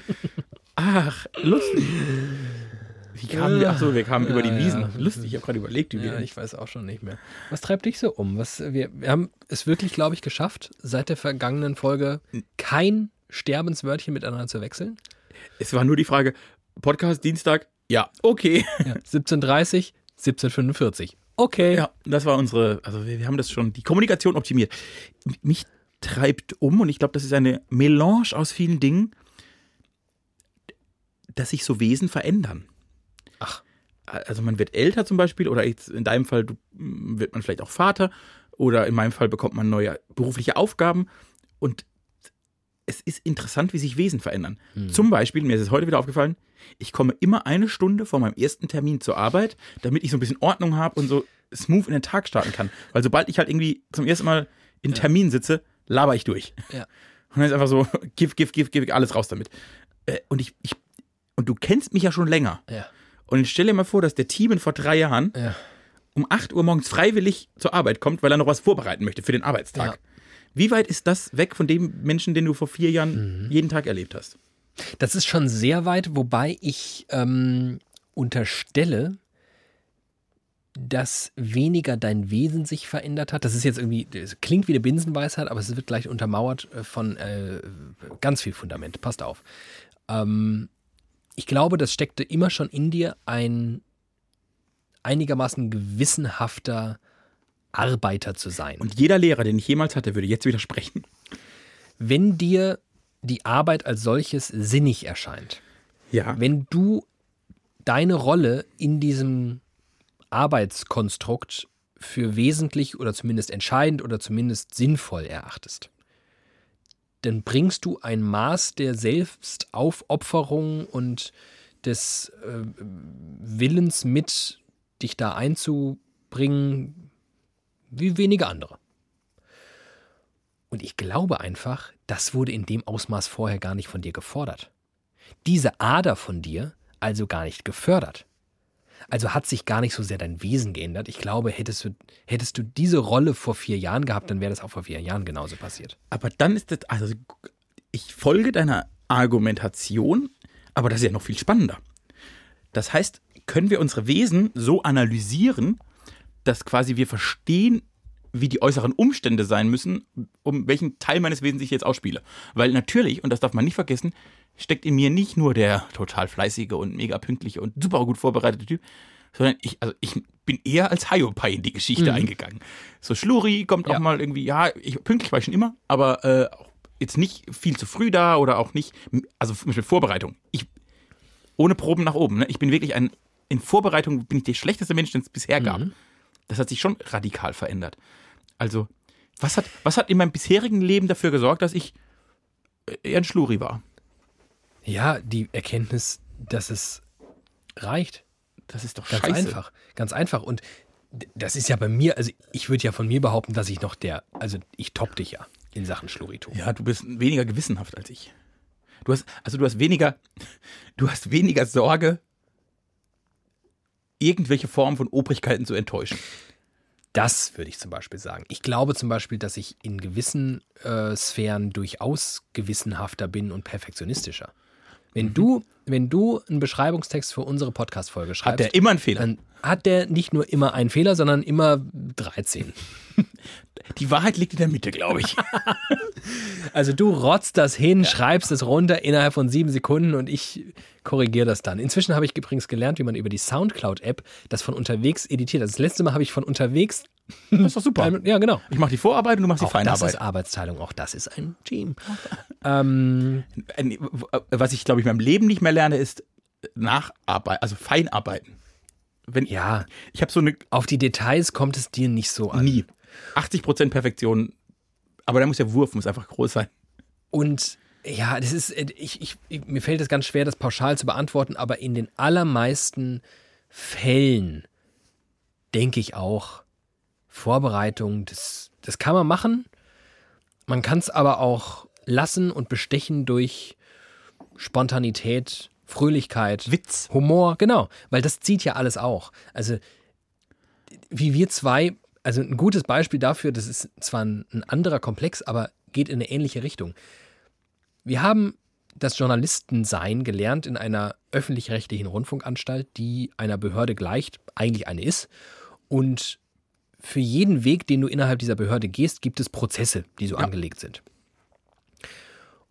Ach, lustig. Wie kamen wir? Ach so, wir kamen über die Ja, ja. Wiesen. Lustig, ich habe gerade überlegt, wie Ja, wir. ich weiß auch schon nicht mehr. Was treibt dich so um? Was, wir, wir haben es wirklich, glaube ich, geschafft, seit der vergangenen Folge kein Sterbenswörtchen miteinander zu wechseln. Es war nur die Frage: Podcast Dienstag? Ja, okay. Ja. 17.30, 17.45. Okay. Ja, das war unsere. Also, wir, wir haben das schon, die Kommunikation optimiert. Mich treibt um und ich glaube, das ist eine Melange aus vielen Dingen, dass sich so Wesen verändern. Ach. also man wird älter zum Beispiel oder jetzt in deinem Fall wird man vielleicht auch Vater oder in meinem Fall bekommt man neue berufliche Aufgaben und es ist interessant, wie sich Wesen verändern. Zum Beispiel, mir ist es heute wieder aufgefallen, ich komme immer eine Stunde vor meinem ersten Termin zur Arbeit, damit ich so ein bisschen Ordnung habe und so smooth in den Tag starten kann. Weil sobald ich halt irgendwie zum ersten Mal in Termin sitze, laber ich durch. Ja. Und dann ist einfach so, gif, gif, gif, gif, alles raus damit. Äh, Und ich, ich, und du kennst mich ja schon länger. Ja. Und jetzt stell dir mal vor, dass der Team vor drei Jahren Ja. um 8 Uhr morgens freiwillig zur Arbeit kommt, weil er noch was vorbereiten möchte für den Arbeitstag. Ja. Wie weit ist das weg von dem Menschen, den du vor vier Jahren jeden Tag erlebt hast? Das ist schon sehr weit, wobei ich ähm, unterstelle, dass weniger dein Wesen sich verändert hat. Das ist jetzt irgendwie, klingt wie eine Binsenweisheit, aber es wird gleich untermauert äh, von äh, ganz viel Fundament. Passt auf. Ähm, ich glaube, das steckte immer schon in dir ein einigermaßen gewissenhafter Arbeiter zu sein. Und jeder Lehrer, den ich jemals hatte, würde jetzt widersprechen. wenn dir die Arbeit als solches sinnig erscheint, Ja. wenn du deine Rolle in diesem Arbeitskonstrukt für wesentlich oder zumindest entscheidend oder zumindest sinnvoll erachtest, dann bringst du ein Maß der Selbstaufopferung und des äh, Willens mit, dich da einzubringen, wie wenige andere. Und ich glaube einfach, das wurde in dem Ausmaß vorher gar nicht von dir gefordert. Diese Ader von dir also gar nicht gefördert. Also hat sich gar nicht so sehr dein Wesen geändert. Ich glaube, hättest du, hättest du diese Rolle vor vier Jahren gehabt, dann wäre das auch vor vier Jahren genauso passiert. Aber dann ist das, also ich folge deiner Argumentation, aber das ist ja noch viel spannender. Das heißt, können wir unsere Wesen so analysieren, dass quasi wir verstehen, wie die äußeren Umstände sein müssen, um welchen Teil meines Wesens ich jetzt ausspiele. Weil natürlich, und das darf man nicht vergessen, steckt in mir nicht nur der total fleißige und mega pünktliche und super gut vorbereitete Typ, sondern ich, also ich bin eher als Hiopai in die Geschichte eingegangen. So Schluri kommt Ja. auch mal irgendwie, ja, ich, pünktlich war ich schon immer, aber äh, jetzt nicht viel zu früh da oder auch nicht, also zum Beispiel Vorbereitung. Ich, ohne Proben nach oben. Ne? Ich bin wirklich ein, in Vorbereitung bin ich der schlechteste Mensch, den es bisher gab. Das hat sich schon radikal verändert. Also Was hat, was hat in meinem bisherigen Leben dafür gesorgt, dass ich äh, eher ein Schluri war? Ja, die Erkenntnis, dass es reicht. Das ist doch Ganz scheiße. einfach. Ganz einfach. Und das ist ja bei mir, also ich würde ja von mir behaupten, dass ich noch der, also ich top dich ja in Sachen Schluritum. Ja, du bist weniger gewissenhaft als ich. Du hast, also du hast weniger, du hast weniger Sorge, irgendwelche Formen von Obrigkeiten zu enttäuschen. Das würde ich zum Beispiel sagen. Ich glaube zum Beispiel, dass ich in gewissen äh, Sphären durchaus gewissenhafter bin und perfektionistischer. Wenn Mhm. du, wenn du einen Beschreibungstext für unsere Podcast-Folge schreibst, Hat der immer einen Fehler? dann hat der nicht nur immer einen Fehler, sondern immer 13. Die Wahrheit liegt in der Mitte, glaube ich. Also du rotzt das hin, schreibst es runter innerhalb von sieben Sekunden und ich korrigiere das dann. Inzwischen habe ich übrigens gelernt, wie man über die Soundcloud-App das von unterwegs editiert. Also das letzte Mal habe ich von unterwegs. Das ist doch super. Ja, genau. Ich mache die Vorarbeit und du machst die Auch das Feinarbeit. ist Arbeitsteilung, auch das ist ein Team. ähm, Ein- Was ich, glaube ich, in meinem Leben nicht mehr lerne, ist Nacharbeit, also Feinarbeiten. Wenn, ja, Ich habe so eine auf die Details kommt es dir nicht so an. nie 80% Perfektion, aber da muss der Wurf muss einfach groß sein. Und ja, das ist, äh, ich, ich, ich, mir fällt es ganz schwer, das pauschal zu beantworten, aber in den allermeisten Fällen denke ich auch, Vorbereitung, das, das kann man machen. Man kann es aber auch lassen und bestechen durch Spontanität, Fröhlichkeit, Witz. Humor, genau, weil das zieht ja alles auch. Also, wie wir zwei, also ein gutes Beispiel dafür, das ist zwar ein, ein anderer Komplex, aber geht in eine ähnliche Richtung. Wir haben das Journalistensein gelernt in einer öffentlich-rechtlichen Rundfunkanstalt, die einer Behörde gleicht, eigentlich eine ist. Und für jeden Weg, den du innerhalb dieser Behörde gehst, gibt es Prozesse, die so angelegt sind.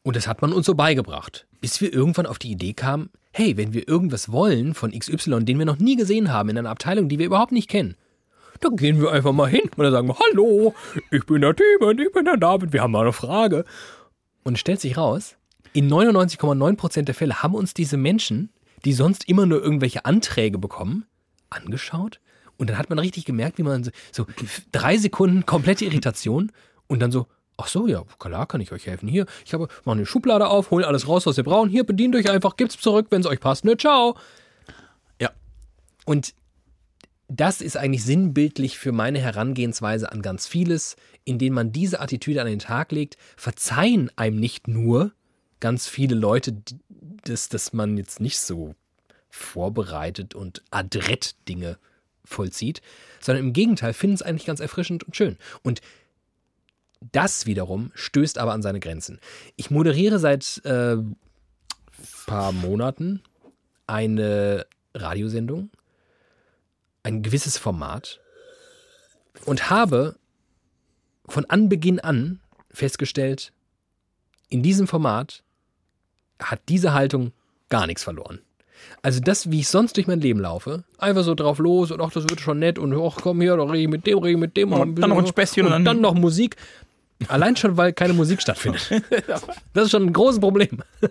Und das hat man uns so beigebracht, bis wir irgendwann auf die Idee kamen, hey, wenn wir irgendwas wollen von XY, den wir noch nie gesehen haben, in einer Abteilung, die wir überhaupt nicht kennen, dann gehen wir einfach mal hin und dann sagen wir, hallo, ich bin der Tim ich bin der David, wir haben mal eine Frage. Und es stellt sich raus, in 99,9% der Fälle haben uns diese Menschen, die sonst immer nur irgendwelche Anträge bekommen, angeschaut. Und dann hat man richtig gemerkt, wie man so, drei Sekunden komplette Irritation und dann so, ach so, ja, klar kann ich euch helfen. Hier, ich habe, mach eine Schublade auf, hol alles raus, was ihr braucht. Hier, bedient euch einfach, gibt's zurück, wenn es euch passt. Ne, ciao. Ja. Und das ist eigentlich sinnbildlich für meine Herangehensweise an ganz vieles, indem man diese Attitüde an den Tag legt, verzeihen einem nicht nur ganz viele Leute, dass, dass man jetzt nicht so vorbereitet und adrett Dinge vollzieht, sondern im Gegenteil finden es eigentlich ganz erfrischend und schön. Und das wiederum stößt aber an seine Grenzen. Ich moderiere seit äh, paar Monaten eine Radiosendung, ein gewisses Format und habe von Anbeginn an festgestellt, in diesem Format hat diese Haltung gar nichts verloren. Also das, wie ich sonst durch mein Leben laufe, einfach so drauf los und ach, das wird schon nett und ach, komm hier, doch rede ich mit dem, rede ich mit dem. Und dann noch ein Späßchen und und dann, dann- noch Musik. Allein schon, weil keine Musik stattfindet. Das ist schon ein großes Problem.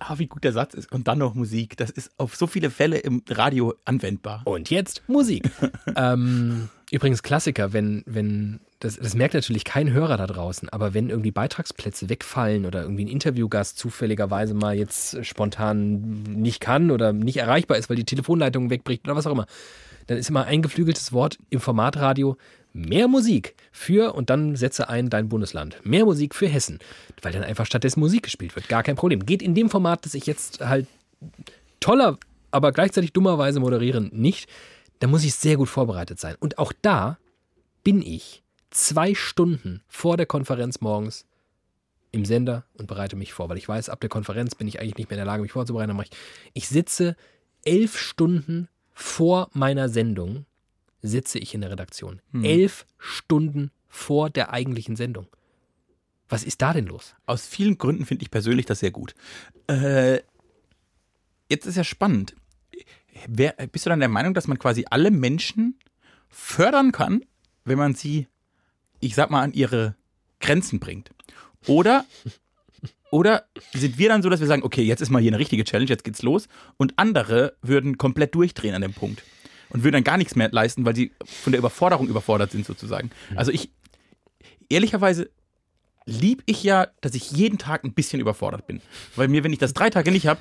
Ah, wie gut der Satz ist. Und dann noch Musik. Das ist auf so viele Fälle im Radio anwendbar. Und jetzt Musik. ähm, übrigens Klassiker, wenn, wenn, das, das merkt natürlich kein Hörer da draußen, aber wenn irgendwie Beitragsplätze wegfallen oder irgendwie ein Interviewgast zufälligerweise mal jetzt spontan nicht kann oder nicht erreichbar ist, weil die Telefonleitung wegbricht oder was auch immer, dann ist immer ein geflügeltes Wort im Formatradio mehr Musik für und dann setze ein dein Bundesland. Mehr Musik für Hessen, weil dann einfach stattdessen Musik gespielt wird. Gar kein Problem. Geht in dem Format, das ich jetzt halt toller, aber gleichzeitig dummerweise moderieren nicht, da muss ich sehr gut vorbereitet sein. Und auch da bin ich zwei Stunden vor der Konferenz morgens im Sender und bereite mich vor, weil ich weiß, ab der Konferenz bin ich eigentlich nicht mehr in der Lage, mich vorzubereiten. Ich, ich sitze elf Stunden vor meiner Sendung, sitze ich in der Redaktion. Elf Stunden vor der eigentlichen Sendung. Was ist da denn los? Aus vielen Gründen finde ich persönlich das sehr gut. Äh, jetzt ist ja spannend. Wer, bist du dann der Meinung, dass man quasi alle Menschen fördern kann, wenn man sie, ich sag mal, an ihre Grenzen bringt? Oder, oder sind wir dann so, dass wir sagen, okay, jetzt ist mal hier eine richtige Challenge, jetzt geht's los, und andere würden komplett durchdrehen an dem Punkt und würden dann gar nichts mehr leisten, weil sie von der Überforderung überfordert sind sozusagen. Also ich, ehrlicherweise lieb ich ja, dass ich jeden Tag ein bisschen überfordert bin. Weil mir, wenn ich das drei Tage nicht habe,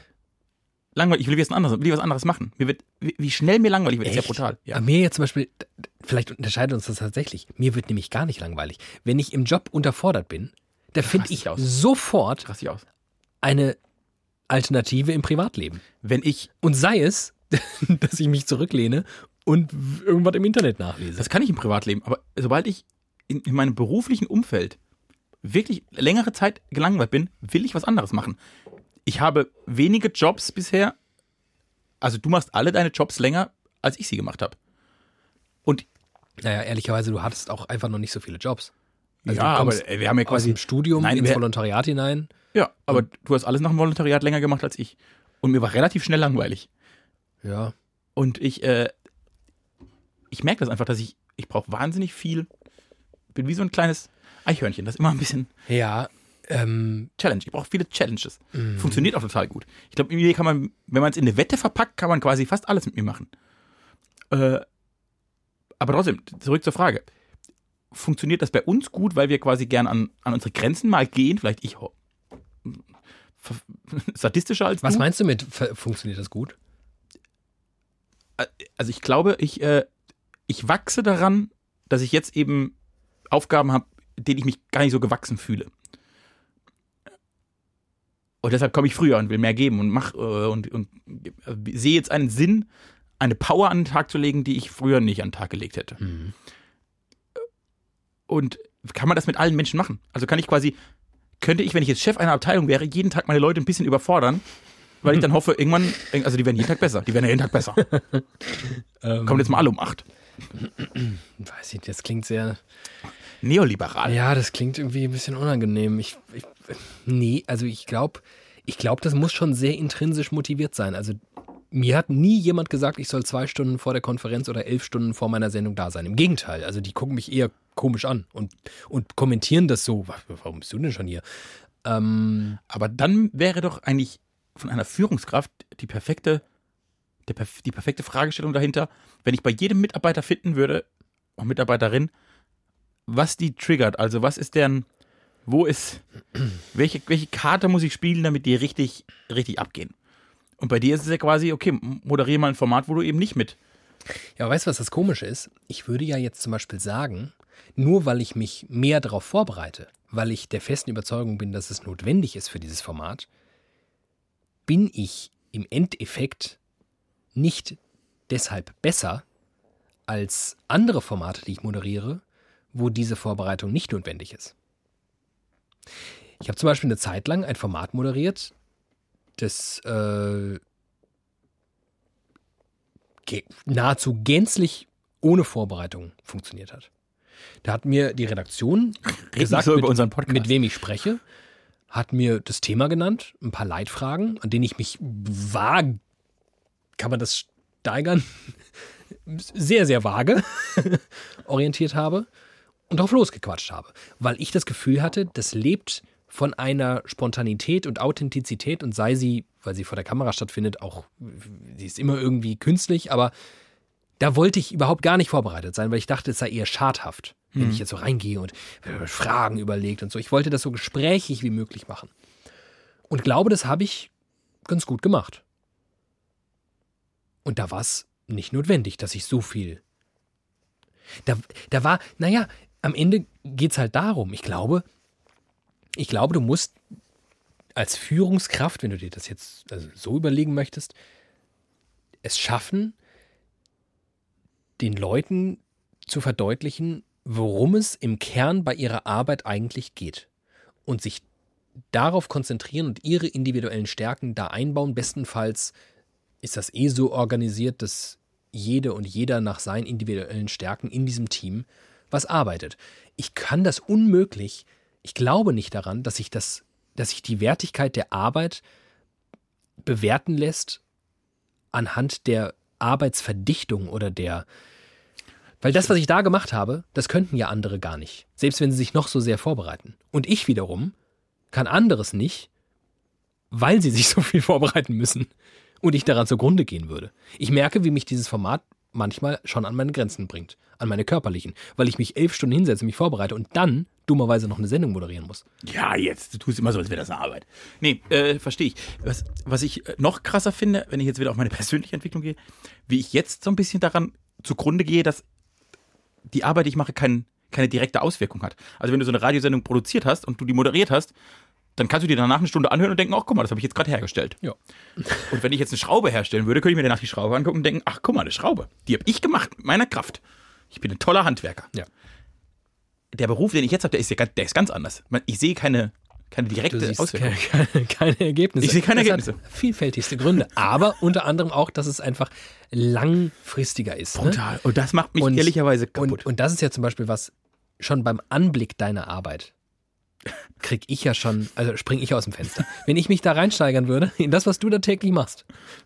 langweilig, ich will was anderes, will was anderes machen. Mir wird, wie schnell mir langweilig wird, ist ja Echt? brutal. Ja. Aber mir jetzt zum Beispiel, vielleicht unterscheidet uns das tatsächlich. Mir wird nämlich gar nicht langweilig. Wenn ich im Job unterfordert bin, da finde ich aus. sofort ich eine Alternative im Privatleben. Wenn ich, Und sei es, dass ich mich zurücklehne und irgendwas im Internet nachlese. das kann ich im Privatleben, aber sobald ich in, in meinem beruflichen Umfeld wirklich längere Zeit gelangweilt bin, will ich was anderes machen. Ich habe wenige Jobs bisher, also du machst alle deine Jobs länger, als ich sie gemacht habe. Und Naja, ehrlicherweise, du hattest auch einfach noch nicht so viele Jobs. Also ja, aber wir haben ja quasi dem Studium Nein, ins Volontariat hinein. Ja, aber du hast alles nach dem Volontariat länger gemacht als ich. Und mir war relativ schnell langweilig. Ja. Und ich, äh, ich merke das einfach, dass ich, ich brauche wahnsinnig viel, bin wie so ein kleines Eichhörnchen, das immer ein bisschen Ja, ähm, Challenge. Ich brauche viele Challenges. Funktioniert auch total gut. Ich glaube, mir kann man, wenn man es in eine Wette verpackt, kann man quasi fast alles mit mir machen. Äh, aber trotzdem, zurück zur Frage. Funktioniert das bei uns gut, weil wir quasi gern an, an unsere Grenzen mal gehen? Vielleicht ich sadistischer als was du? meinst du mit funktioniert das gut? also ich glaube, ich, äh, ich wachse daran, dass ich jetzt eben Aufgaben habe, denen ich mich gar nicht so gewachsen fühle. Und deshalb komme ich früher und will mehr geben und mach äh, und, und äh, sehe jetzt einen Sinn, eine Power an den Tag zu legen, die ich früher nicht an den Tag gelegt hätte. Und kann man das mit allen Menschen machen? Also kann ich quasi, könnte ich, wenn ich jetzt Chef einer Abteilung wäre, jeden Tag meine Leute ein bisschen überfordern, weil ich dann hoffe, irgendwann, also die werden jeden Tag besser, die werden jeden Tag besser. Kommt jetzt mal alle um acht. Weiß ich, das klingt sehr. Neoliberal. Ja, das klingt irgendwie ein bisschen unangenehm. Ich, ich nee, also ich glaube, ich glaube, das muss schon sehr intrinsisch motiviert sein. Also mir hat nie jemand gesagt, ich soll zwei Stunden vor der Konferenz oder elf Stunden vor meiner Sendung da sein. Im Gegenteil, also die gucken mich eher komisch an und, und kommentieren das so. "Wa- Warum bist du denn schon hier? Ähm, Aber dann wäre doch eigentlich von einer Führungskraft die perfekte, der, die perfekte Fragestellung dahinter, wenn ich bei jedem Mitarbeiter finden würde, und Mitarbeiterin, was die triggert. Also was ist deren, wo ist, welche, welche Karte muss ich spielen, damit die richtig, richtig abgehen? Und bei dir ist es ja quasi, okay, moderiere mal ein Format, wo du eben nicht mit. Ja, weißt du, was das Komische ist? Ich würde ja jetzt zum Beispiel sagen, nur weil ich mich mehr darauf vorbereite, weil ich der festen Überzeugung bin, dass es notwendig ist für dieses Format, bin ich im Endeffekt nicht deshalb besser als andere Formate, die ich moderiere, wo diese Vorbereitung nicht notwendig ist. Ich habe zum Beispiel eine Zeit lang ein Format moderiert, das äh, nahezu gänzlich ohne Vorbereitung funktioniert hat. Da hat mir die Redaktion gesagt, so mit, über unseren Podcast. mit wem ich spreche, hat mir das Thema genannt, ein paar Leitfragen, an denen ich mich vage, kann man das steigern, sehr, sehr vage orientiert habe und darauf losgequatscht habe, weil ich das Gefühl hatte, das lebt von einer Spontanität und Authentizität und sei sie, weil sie vor der Kamera stattfindet, auch, sie ist immer irgendwie künstlich, aber da wollte ich überhaupt gar nicht vorbereitet sein, weil ich dachte, es sei eher schadhaft, wenn ich jetzt so reingehe und Fragen überlegt und so. Ich wollte das so gesprächig wie möglich machen. Und glaube, das habe ich ganz gut gemacht. Und da war es nicht notwendig, dass ich so viel. Da, da war, naja, am Ende geht es halt darum. Ich glaube, ich glaube, du musst als Führungskraft, wenn du dir das jetzt also so überlegen möchtest, es schaffen, den Leuten zu verdeutlichen, worum es im Kern bei ihrer Arbeit eigentlich geht. Und sich darauf konzentrieren und ihre individuellen Stärken da einbauen. Bestenfalls ist das eh so organisiert, dass jede und jeder nach seinen individuellen Stärken in diesem Team was arbeitet. Ich kann das unmöglich, ich glaube nicht daran, dass sich das, dass sich die Wertigkeit der Arbeit bewerten lässt anhand der Arbeitsverdichtung oder der weil das, was ich da gemacht habe, das könnten ja andere gar nicht, selbst wenn sie sich noch so sehr vorbereiten. Und ich wiederum kann anderes nicht, weil sie sich so viel vorbereiten müssen und ich daran zugrunde gehen würde. Ich merke, wie mich dieses Format manchmal schon an meine Grenzen bringt, an meine körperlichen, weil ich mich elf Stunden hinsetze, mich vorbereite und dann dummerweise noch eine Sendung moderieren muss. Ja, jetzt, du tust immer so, als wäre das eine Arbeit. Nee, äh, verstehe ich. Was, was ich äh, noch krasser finde, wenn ich jetzt wieder auf meine persönliche Entwicklung gehe, wie ich jetzt so ein bisschen daran zugrunde gehe, dass die Arbeit, die ich mache, kein, keine direkte Auswirkung hat. Also wenn du so eine Radiosendung produziert hast und du die moderiert hast, dann kannst du dir danach eine Stunde anhören und denken, ach guck mal, das habe ich jetzt gerade hergestellt. Ja. Und wenn ich jetzt eine Schraube herstellen würde, könnte ich mir danach die Schraube angucken und denken, ach guck mal, eine Schraube, die habe ich gemacht mit meiner Kraft. Ich bin ein toller Handwerker. Ja. Der Beruf, den ich jetzt habe, der ist, ja, ganz- der ist ganz anders. Ich sehe keine, keine direkte Du Auswirkung. keine, keine, keine Ergebnisse. Ich sehe keine Das Ergebnisse. Vielfältigste Gründe, aber unter anderem auch, dass es einfach langfristiger ist. Ne? Brutal. Und das macht mich ehrlicherweise kaputt. Und, und das ist ja zum Beispiel was, schon beim Anblick deiner Arbeit krieg ich ja schon, also spring ich aus dem Fenster. Wenn ich mich da reinsteigern würde, in das, was du da täglich machst,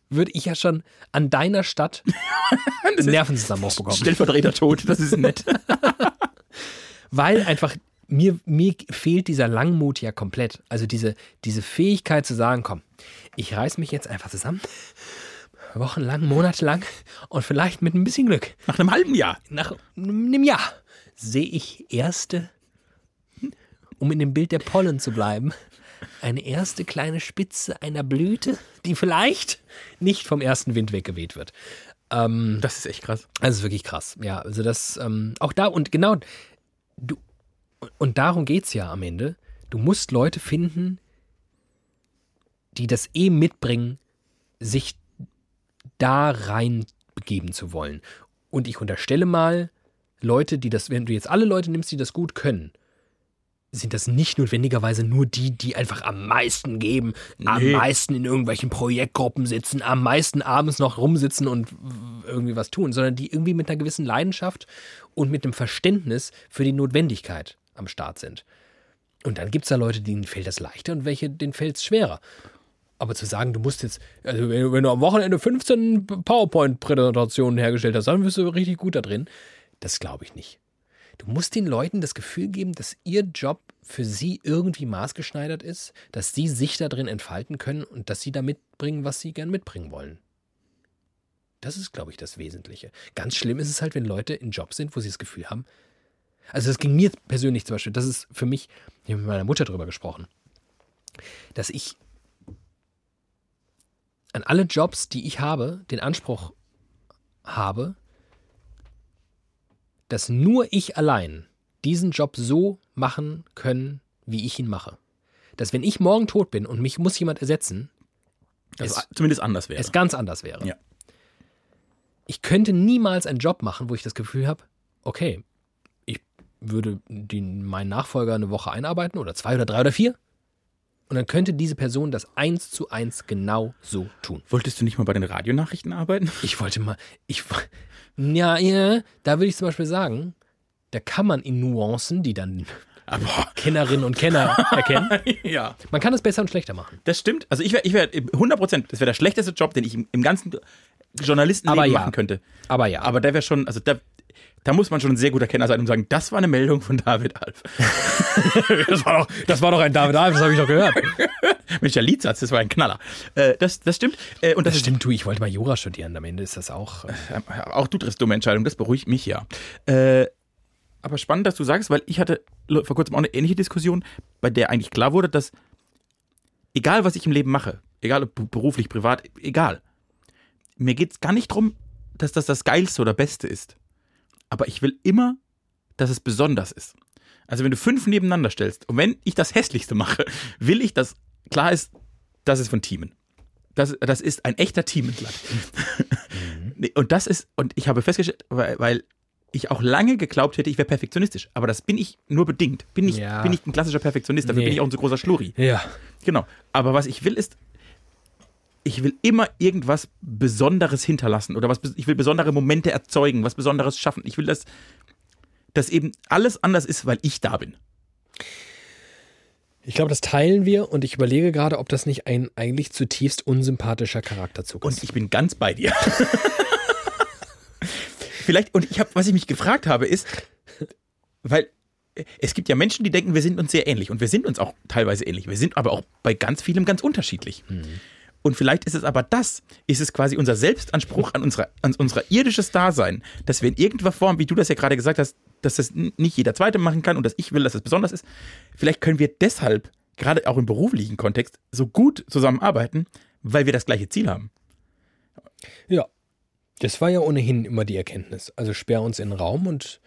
würde ich ja schon an deiner Stadt einen Nervenzusammenbruch bekommen. Stellvertreter tot, das ist nett. Weil einfach mir, mir fehlt dieser Langmut ja komplett. Also diese, diese Fähigkeit zu sagen, komm, ich reiß mich jetzt einfach zusammen, wochenlang, monatelang und vielleicht mit ein bisschen Glück, Nach einem halben Jahr. nach einem Jahr, sehe ich erste, um in dem Bild der Pollen zu bleiben, eine erste kleine Spitze einer Blüte, die vielleicht nicht vom ersten Wind weggeweht wird. Ähm, Das ist echt krass. das ist wirklich krass. Ja, also das, ähm, auch da, und genau, du, und darum geht's ja am Ende. Du musst Leute finden, die das eh mitbringen, sich da rein begeben zu wollen. Und ich unterstelle mal, Leute, die das, wenn du jetzt alle Leute nimmst, die das gut können, sind das nicht notwendigerweise nur die, die einfach am meisten geben, am Nee. meisten in irgendwelchen Projektgruppen sitzen, am meisten abends noch rumsitzen und irgendwie was tun, sondern die irgendwie mit einer gewissen Leidenschaft und mit einem Verständnis für die Notwendigkeit am Start sind. Und dann gibt es da Leute, denen fällt das leichter und welche, denen fällt es schwerer. Aber zu sagen, du musst jetzt, also wenn, du- wenn du am Wochenende 15 PowerPoint-Präsentationen hergestellt hast, dann bist du richtig gut da drin. Das glaube ich nicht. Du musst den Leuten das Gefühl geben, dass ihr Job für sie irgendwie maßgeschneidert ist, dass sie sich da drin entfalten können und dass sie da mitbringen, was sie gern mitbringen wollen. Das ist, glaube ich, das Wesentliche. Ganz schlimm ist es halt, wenn Leute in Jobs sind, wo sie das Gefühl haben. Also, das ging mir persönlich zum Beispiel, das ist für mich, ich habe mit meiner Mutter drüber gesprochen, dass ich an alle Jobs, die ich habe, den Anspruch habe, dass nur ich allein diesen Job so machen können, wie ich ihn mache. Dass wenn ich morgen tot bin und mich muss jemand ersetzen, Das es, zumindest anders wäre. es ganz anders wäre. Ja. Ich könnte niemals einen Job machen, wo ich das Gefühl habe, okay, ich würde den, meinen Nachfolger eine Woche einarbeiten oder zwei oder drei oder vier. Und dann könnte diese Person das eins zu eins genau so tun. Wolltest du nicht mal bei den Radionachrichten arbeiten? Ich wollte mal, ich, ja, ja, da würde ich zum Beispiel sagen, da kann man in Nuancen, die dann Aber Kennerinnen und Kenner erkennen, ja, man kann es besser und schlechter machen. das stimmt. Also ich wäre ich wär 100 Prozent, das wäre der schlechteste Job, den ich im, im ganzen Journalistenleben Aber ja. machen könnte. Aber ja, Aber der wäre schon, also da, da muss man schon ein sehr guter Kenner sein und sagen, das war eine Meldung von David Alf. das war doch, das war doch ein David Alf, das habe ich doch gehört. Mensch, der Liedsatz, das war ein Knaller. Äh, das, das stimmt. Äh, und das, Das stimmt, du, ich wollte mal Jura studieren, am Ende ist das auch. äh, äh, auch du triffst dumme Entscheidungen, das beruhigt mich ja. Äh, aber spannend, dass du sagst, weil ich hatte vor kurzem auch eine ähnliche Diskussion, bei der eigentlich klar wurde, dass egal was ich im Leben mache, egal ob beruflich, privat, egal, mir geht es gar nicht darum, dass das das Geilste oder Beste ist. Aber ich will immer, dass es besonders ist. Also wenn du fünf nebeneinander stellst und wenn ich das Hässlichste mache, will ich, dass klar ist, das ist von Teamen. Das, das ist ein echter Teamentland. Nee, und das ist, und ich habe festgestellt, weil, weil ich auch lange geglaubt hätte, ich wäre perfektionistisch. Aber das bin ich nur bedingt. Bin ich, Ja. bin ich ein klassischer Perfektionist, dafür Nee. bin ich auch ein so großer Schluri. Ja. Genau. Aber was ich will, ist, ich will immer irgendwas Besonderes hinterlassen oder was, ich will besondere Momente erzeugen, was Besonderes schaffen. Ich will, dass, dass eben alles anders ist, weil ich da bin. Ich glaube, das teilen wir und ich überlege gerade, ob das nicht ein eigentlich zutiefst unsympathischer Charakterzug Und ist. ich bin ganz bei dir. Vielleicht, und ich habe, was ich mich gefragt habe, ist, weil es gibt ja Menschen, die denken, wir sind uns sehr ähnlich. Und wir sind uns auch teilweise ähnlich. Wir sind aber auch bei ganz vielem ganz unterschiedlich. Und vielleicht ist es aber das, ist es quasi unser Selbstanspruch an, unserer, an unser irdisches Dasein, dass wir in irgendeiner Form, wie du das ja gerade gesagt hast, dass das nicht jeder Zweite machen kann und dass ich will, dass es besonders ist. Vielleicht können wir deshalb, gerade auch im beruflichen Kontext, so gut zusammenarbeiten, weil wir das gleiche Ziel haben. Ja. Das war ja ohnehin immer die Erkenntnis. Also sperr uns in den Raum und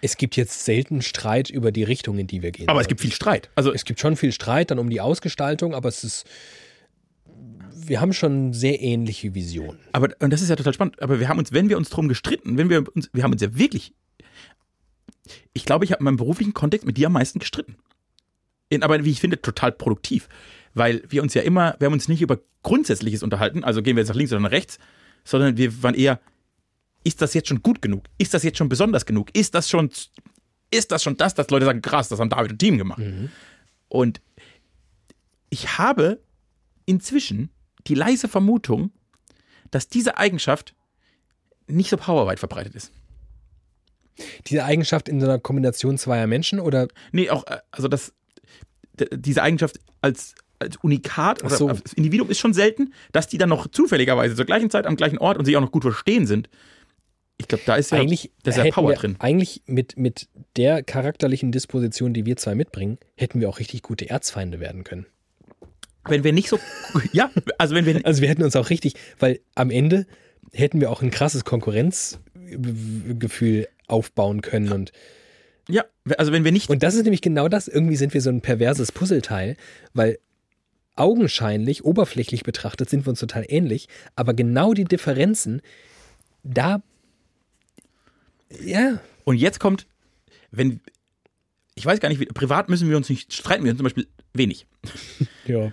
es gibt jetzt selten Streit über die Richtung, in die wir gehen. Aber es gibt viel Streit. Also es gibt schon viel Streit dann um die Ausgestaltung, aber es ist. Wir haben schon sehr ähnliche Visionen. Aber, und das ist ja total spannend, aber wir haben uns, wenn wir uns drum gestritten, wenn wir uns, wir haben uns ja wirklich, ich glaube, ich habe in meinem beruflichen Kontext mit dir am meisten gestritten. In, aber wie ich finde, total produktiv. Weil wir uns ja immer, wir haben uns nicht über Grundsätzliches unterhalten, also gehen wir jetzt nach links oder nach rechts, sondern wir waren eher, ist das jetzt schon gut genug? Ist das jetzt schon besonders genug? Ist das schon, ist das schon das, dass Leute sagen, krass, das haben David und Team gemacht. Und ich habe inzwischen die leise Vermutung, dass diese Eigenschaft nicht so powerweit verbreitet ist. Diese Eigenschaft in so einer Kombination zweier Menschen oder Nee, auch, äh, also das, diese Eigenschaft als, als Unikat oder so. als Individuum ist schon selten, dass die dann noch zufälligerweise zur gleichen Zeit am gleichen Ort und sich auch noch gut verstehen sind. Ich glaube, da ist ja, eigentlich, da ist ja Power drin. eigentlich mit, mit der charakterlichen Disposition, die wir zwei mitbringen, hätten wir auch richtig gute Erzfeinde werden können. Wenn wir nicht so, ja, also wenn wir, Also wir hätten uns auch richtig, weil am Ende hätten wir auch ein krasses Konkurrenzgefühl aufbauen können und ja, also wenn wir nicht, Und das ist nämlich genau das. Irgendwie sind wir so ein perverses Puzzleteil, weil augenscheinlich, oberflächlich betrachtet, sind wir uns total ähnlich, aber genau die Differenzen, da. Ja. und jetzt kommt, wenn, ich weiß gar nicht, wie, privat müssen wir uns nicht streiten, wir uns zum Beispiel wenig. ja.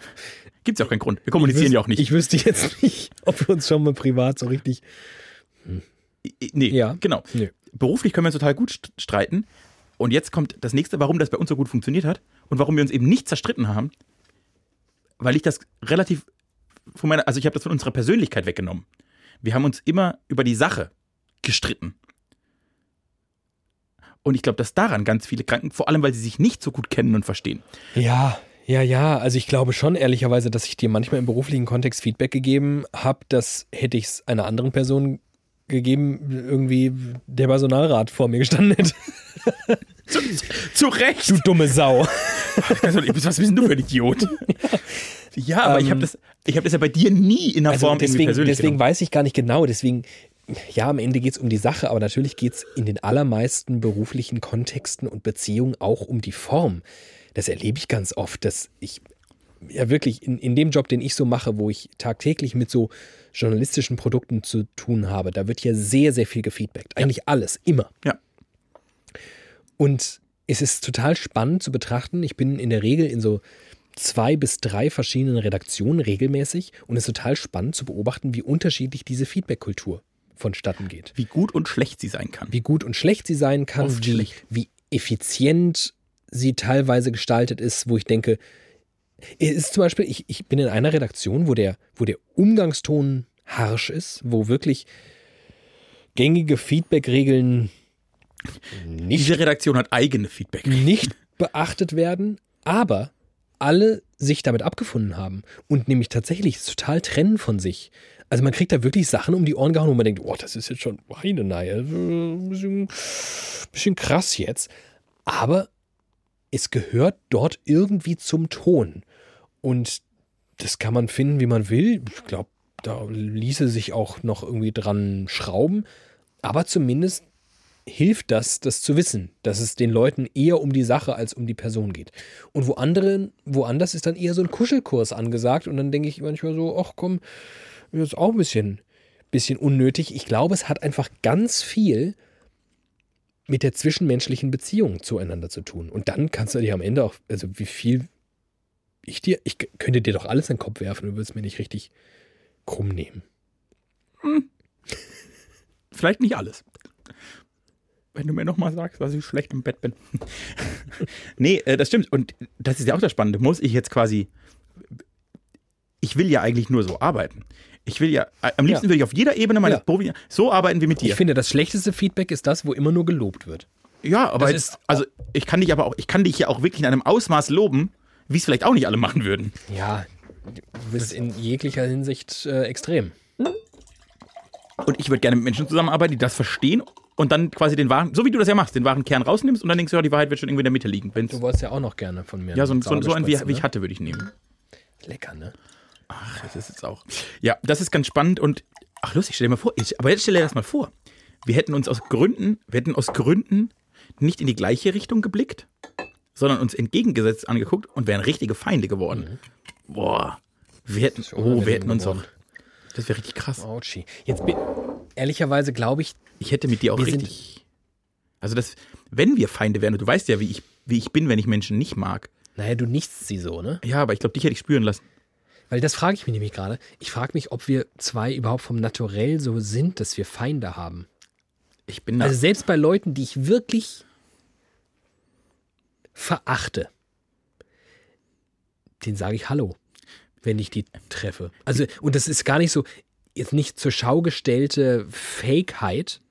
Gibt es ja auch keinen Grund. Wir kommunizieren ja auch nicht. Ich wüsste jetzt nicht, ob wir uns schon mal privat so richtig. I- Nee, Ja. genau. Nö. Beruflich können wir uns total gut st- streiten. Und jetzt kommt das nächste, warum das bei uns so gut funktioniert hat und warum wir uns eben nicht zerstritten haben. Weil ich das relativ von meiner, also ich habe das von unserer Persönlichkeit weggenommen. Wir haben uns immer über die Sache gestritten. Und ich glaube, dass daran ganz viele Kranken, vor allem weil sie sich nicht so gut kennen und verstehen. Ja, ja, ja. Also ich glaube schon ehrlicherweise, dass ich dir manchmal im beruflichen Kontext Feedback gegeben habe, das hätte ich es einer anderen Person gegeben, irgendwie der Personalrat vor mir gestanden hätte. Zu, zu Recht! Du dumme Sau. Also, was bist denn du für ein Idiot? ja, aber ich habe das, ich hab das ja bei dir nie in der Also Form deswegen, persönlich deswegen genommen. weiß ich gar nicht genau. Deswegen, ja, am Ende geht es um die Sache, aber natürlich geht es in den allermeisten beruflichen Kontexten und Beziehungen auch um die Form. Das erlebe ich ganz oft, dass ich ja wirklich in, in dem Job, den ich so mache, wo ich tagtäglich mit so journalistischen Produkten zu tun habe, da wird ja sehr, sehr viel gefeedbackt. Eigentlich alles, immer. Ja. Und es ist total spannend zu betrachten. Ich bin in der Regel in so zwei bis drei verschiedenen Redaktionen regelmäßig und es ist total spannend zu beobachten, wie unterschiedlich diese Feedback-Kultur vonstatten geht. Wie gut und schlecht sie sein kann. Wie gut und schlecht sie sein kann, Oft wie, schlecht. wie effizient sie teilweise gestaltet ist, wo ich denke, es ist zum Beispiel, ich, ich bin in einer Redaktion, wo der, wo der Umgangston harsch ist, wo wirklich gängige Feedback-Regeln nicht Diese Redaktion hat eigene Feedback. nicht beachtet werden, aber alle sich damit abgefunden haben und nämlich tatsächlich total trennen von sich. Also man kriegt da wirklich Sachen um die Ohren gehauen, wo man denkt, oh, das ist jetzt schon Weinenei, ein bisschen, bisschen krass jetzt. Aber es gehört dort irgendwie zum Ton. Und das kann man finden, wie man will. Ich glaube, da ließe sich auch noch irgendwie dran schrauben. Aber zumindest hilft das, das zu wissen, dass es den Leuten eher um die Sache als um die Person geht. Und wo anderen, woanders ist dann eher so ein Kuschelkurs angesagt und dann denke ich manchmal so, ach komm, ist auch ein bisschen, bisschen unnötig. Ich glaube, es hat einfach ganz viel mit der zwischenmenschlichen Beziehung zueinander zu tun. Und dann kannst du dir am Ende auch, also wie viel ich dir, ich könnte dir doch alles in den Kopf werfen, du würdest mir nicht richtig krumm nehmen. Vielleicht nicht alles. Wenn du mir nochmal sagst, dass ich schlecht im Bett bin. nee, äh, das stimmt. Und das ist ja auch das Spannende. Muss ich jetzt quasi. Ich will ja eigentlich nur so arbeiten. Ich will ja, äh, am liebsten Ja. würde ich auf jeder Ebene meines Ja. Berufs so arbeiten wie mit dir. Ich finde, das schlechteste Feedback ist das, wo immer nur gelobt wird. ja, aber jetzt, ist- also ich kann dich aber auch, ich kann dich ja auch wirklich in einem Ausmaß loben, wie es vielleicht auch nicht alle machen würden. Ja, du bist in jeglicher Hinsicht äh, extrem. Und ich würde gerne mit Menschen zusammenarbeiten, die das verstehen und dann quasi den wahren, so wie du das ja machst, den wahren Kern rausnimmst und dann denkst du, ja, die Wahrheit wird schon irgendwie in der Mitte liegen. Wenn's, Du wolltest ja auch noch gerne von mir. ja, so, so, so ein, wie, Zauberspritze, wie ich ne? hatte, würde ich nehmen. Lecker, ne? Ach, das ist jetzt auch. Ja, das ist ganz spannend und ach lustig, stell dir mal vor, ich, aber jetzt stell dir das mal vor. Wir hätten uns aus Gründen, wir hätten aus Gründen nicht in die gleiche Richtung geblickt, sondern uns entgegengesetzt angeguckt und wären richtige Feinde geworden. Boah. Wir hätten, oh, wir hätten uns auch. Das wäre richtig krass. Autschi. Jetzt bin, ehrlicherweise glaube ich, Ich hätte mit dir auch richtig. Also das, wenn wir Feinde wären, und du weißt ja, wie ich, wie ich bin, wenn ich Menschen nicht mag. naja, du nichts sie so, ne? Ja, aber ich glaube, dich hätte ich spüren lassen. Weil das frage ich mich nämlich gerade. Ich frage mich, ob wir zwei überhaupt vom Naturell so sind, dass wir Feinde haben. Ich bin da. Also selbst bei Leuten, die ich wirklich verachte, den sage ich Hallo, wenn ich die treffe. Also, und das ist gar nicht so, jetzt nicht zur Schau gestellte Fakeheit,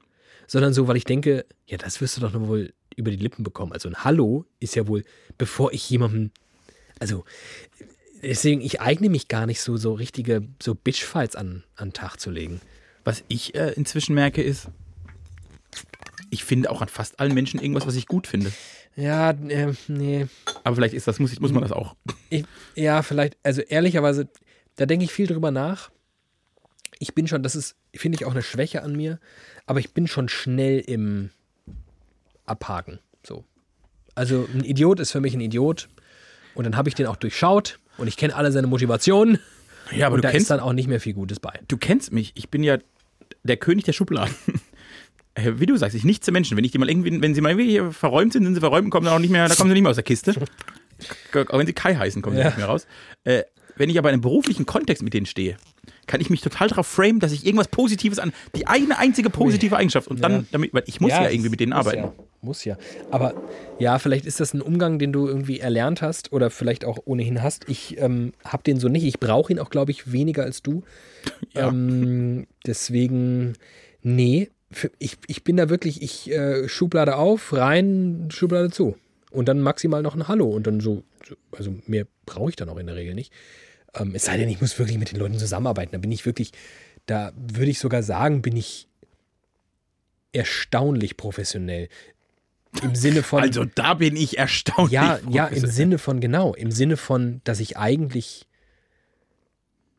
sondern so, weil ich denke, ja, das wirst du doch nur wohl über die Lippen bekommen. Also ein Hallo ist ja wohl, bevor ich jemandem, also deswegen, ich eigne mich gar nicht so, so richtige, so Bitchfights an, an den Tag zu legen. Was ich äh, inzwischen merke, ist, ich finde auch an fast allen Menschen irgendwas, was ich gut finde. Ja, äh, nee. Aber vielleicht ist das, muss, ich, muss man das auch. Ich, ja, vielleicht, also ehrlicherweise, da denke ich viel drüber nach. Ich bin schon, das ist, finde ich auch eine Schwäche an mir, aber ich bin schon schnell im Abhaken. So. Also ein Idiot ist für mich ein Idiot und dann habe ich den auch durchschaut und ich kenne alle seine Motivationen Ja, aber und du da kennst, ist dann auch nicht mehr viel Gutes bei. du kennst mich. Ich bin ja der König der Schubladen. Äh, Wie du sagst, ich nicht zu Menschen. Wenn ich die mal irgendwie, wenn sie mal irgendwie verräumt sind, sind sie verräumt und kommen dann auch nicht mehr, da kommen sie nicht mehr aus der Kiste. Auch wenn sie Kai heißen, kommen sie Ja. nicht mehr raus. Äh, wenn ich aber in einem beruflichen Kontext mit denen stehe, kann ich mich total darauf framen, dass ich irgendwas Positives an, die eine einzige positive Eigenschaft und dann, Ja. damit, weil ich muss ja, das irgendwie mit denen arbeiten. Ja, muss ja. Aber ja, vielleicht ist das ein Umgang, den du irgendwie erlernt hast oder vielleicht auch ohnehin hast. Ich ähm, habe den so nicht. Ich brauche ihn auch, glaube ich, weniger als du. Ja. Ähm, deswegen, nee, für, ich, ich bin da wirklich, ich äh, Schublade auf, rein, Schublade zu. Und dann maximal noch ein Hallo und dann so, so also mehr brauche ich dann auch in der Regel nicht. Ähm, es sei denn, ich muss wirklich mit den Leuten zusammenarbeiten. Da bin ich wirklich, da würde ich sogar sagen, bin ich erstaunlich professionell. Im Sinne von. Also da bin ich erstaunt. ja, ja, im Sinne von, genau, im Sinne von, dass ich eigentlich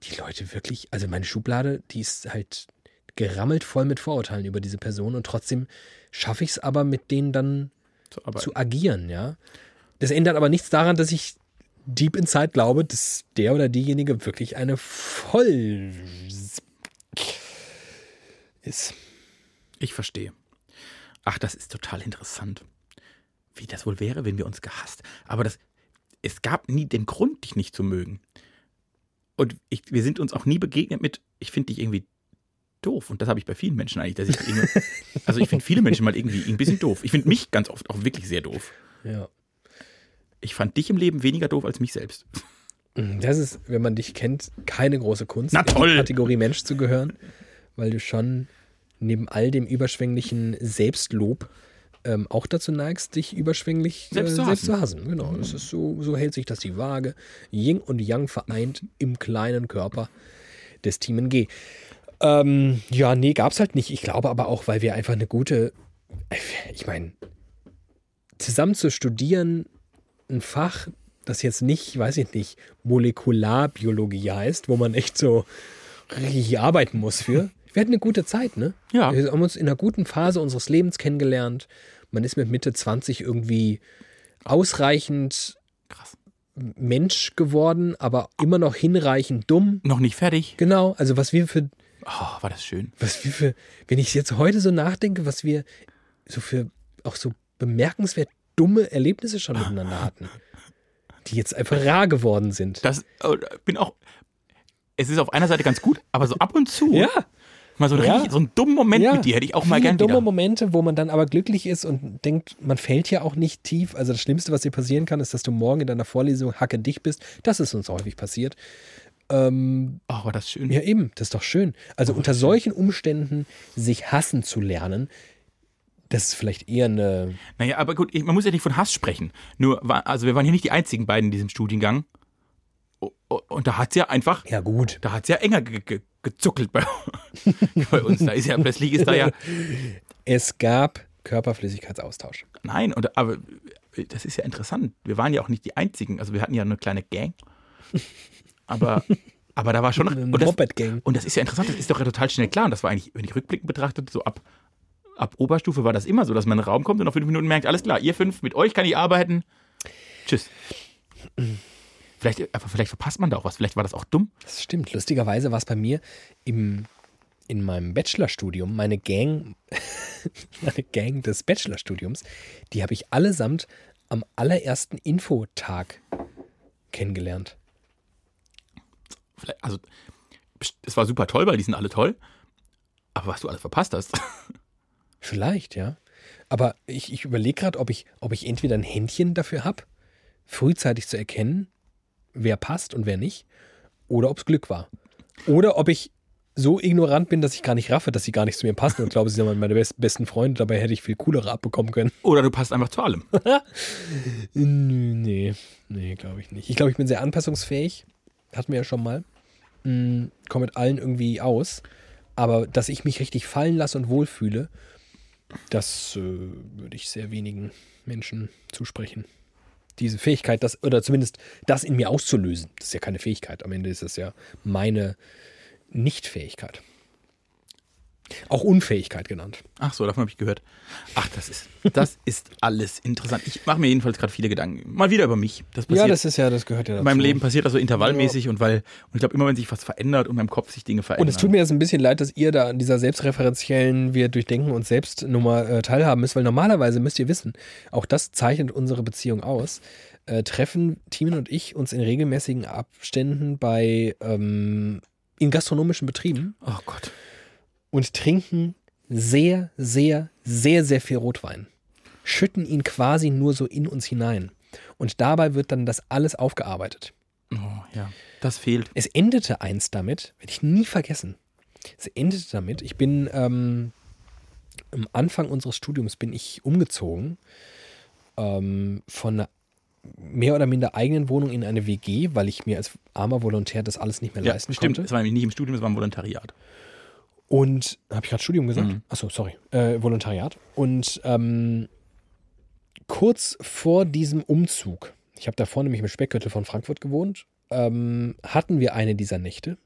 die Leute wirklich, also meine Schublade, die ist halt gerammelt voll mit Vorurteilen über diese Person und trotzdem schaffe ich es aber mit denen dann zu agieren, ja. Das ändert aber nichts daran, dass ich deep inside glaube, dass der oder diejenige wirklich eine voll ist. Ich verstehe. Ach, das ist total interessant. Wie das wohl wäre, wenn wir uns gehasst. Aber das, es gab nie den Grund, dich nicht zu mögen. Und ich, wir sind uns auch nie begegnet mit, ich finde dich irgendwie doof. Und das habe ich bei vielen Menschen eigentlich. Dass ich irgendwie, also ich finde viele Menschen mal irgendwie ein bisschen doof. Ich finde mich ganz oft auch wirklich sehr doof. Ja. Ich fand dich im Leben weniger doof als mich selbst. Das ist, wenn man dich kennt, keine große Kunst, Na in die toll. Kategorie Mensch zu gehören, weil du schon neben all dem überschwänglichen Selbstlob ähm, auch dazu neigst, dich überschwänglich äh, Selbst zu selbst zu hassen. Genau, das ist so, so hält sich das die Waage. Yin und Yang vereint im kleinen Körper des Team NG. Ähm, ja, nee, gab's halt nicht. Ich glaube aber auch, weil wir einfach eine gute, ich meine, zusammen zu studieren, ein Fach, das jetzt nicht, weiß ich nicht, Molekularbiologie heißt, wo man echt so richtig arbeiten muss für. Wir hatten eine gute Zeit, ne? Ja. Wir haben uns in einer guten Phase unseres Lebens kennengelernt. Man ist mit Mitte 20 irgendwie ausreichend Krass. Mensch geworden, aber immer noch hinreichend dumm. Noch nicht fertig. Genau, also was wir für, Oh, war das schön. was wir für, wenn ich jetzt heute so nachdenke, was wir so für auch so bemerkenswert dumme Erlebnisse schon miteinander hatten, die jetzt einfach rar geworden sind. Das äh, bin auch. Es ist auf einer Seite ganz gut, aber so ab und zu mal so, einen Ja. richtig, so einen dummen Moment mit dir hätte ich auch mal Viele gern dumme wieder. Momente, wo man dann aber glücklich ist und denkt, man fällt ja auch nicht tief. Also das Schlimmste, was dir passieren kann, ist, dass du morgen in deiner Vorlesung hacke dicht bist. Das ist uns häufig passiert. Ähm, Oh, war das schön. ja, eben, das ist doch schön. Also unter solchen Umständen sich hassen zu lernen, das ist vielleicht eher eine. Naja, aber gut, man muss ja nicht von Hass sprechen. Nur, also wir waren hier nicht die einzigen beiden in diesem Studiengang. Und da hat es ja einfach, Ja, gut. da hat es ja enger ge ge gezuckelt bei, bei uns. Da ist ja plötzlich ist da ja. Es gab Körperflüssigkeitsaustausch. Nein, und, aber das ist ja interessant. Wir waren ja auch nicht die Einzigen. Also wir hatten ja eine kleine Gang. Aber, aber da war schon. Eine Und das, Moped-Gang. und das ist ja interessant, das ist doch total schnell klar. Und das war eigentlich, wenn ich rückblickend betrachtet, so ab, ab Oberstufe war das immer so, dass man in den Raum kommt und nach fünf Minuten merkt, alles klar, ihr fünf, mit euch kann ich arbeiten. Tschüss. Vielleicht, aber vielleicht verpasst man da auch was. Vielleicht war das auch dumm. Das stimmt. Lustigerweise war es bei mir im, in meinem Bachelorstudium, meine Gang, meine Gang des Bachelorstudiums, die habe ich allesamt am allerersten Infotag kennengelernt. Vielleicht, also, es war super toll, weil die sind alle toll. Aber was du alles verpasst hast. Vielleicht, ja. Aber ich, ich überlege gerade, ob ich, ob ich entweder ein Händchen dafür habe, frühzeitig zu erkennen, wer passt und wer nicht, oder ob es Glück war. Oder ob ich so ignorant bin, dass ich gar nicht raffe, dass sie gar nicht zu mir passen und glaube, sie sind meine best, besten Freunde. Dabei hätte ich viel coolere abbekommen können. Oder du passt einfach zu allem. Nee, nee, glaube ich nicht. Ich glaube, ich bin sehr anpassungsfähig. Hatten wir ja schon mal. Hm, Komme mit allen irgendwie aus. Aber dass ich mich richtig fallen lasse und wohlfühle, das äh, würde ich sehr wenigen Menschen zusprechen. Diese Fähigkeit, das, oder zumindest das in mir auszulösen, das ist ja keine Fähigkeit. Am Ende ist es ja meine Nichtfähigkeit. Auch Unfähigkeit genannt. Ach so, davon habe ich gehört. Ach, das ist, das ist alles interessant. Ich mache mir jedenfalls gerade viele Gedanken. Mal wieder über mich. Das passiert Ja, das ist ja, das gehört ja dazu. in meinem Leben passiert das so intervallmäßig und weil, und ich glaube, immer wenn sich was verändert und in meinem Kopf sich Dinge verändern. Und es tut mir jetzt ein bisschen leid, dass ihr da an dieser selbstreferenziellen Wir durchdenken uns selbst Nummer äh, teilhaben müsst, weil normalerweise müsst ihr wissen, auch das zeichnet unsere Beziehung aus, äh, treffen Timen und ich uns in regelmäßigen Abständen bei ähm, in gastronomischen Betrieben oh Gott. Und trinken sehr, sehr, sehr, sehr viel Rotwein. Schütten ihn quasi nur so in uns hinein. Und dabei wird dann das alles aufgearbeitet. Oh, ja. Das fehlt. Es endete eins damit, werde ich nie vergessen. Es endete damit, ich bin ähm, am Anfang unseres Studiums bin ich umgezogen ähm, von einer mehr oder minder eigenen Wohnung in eine WG, weil ich mir als armer Volontär das alles nicht mehr Ja, leisten stimmt. konnte. Es war nämlich nicht im Studium, es war im Volontariat. Und habe ich gerade Studium gesagt? Mhm. Achso, sorry. Äh, Volontariat. Und ähm, kurz vor diesem Umzug, ich habe davor nämlich im Speckgürtel von Frankfurt gewohnt, ähm, hatten wir eine dieser Nächte.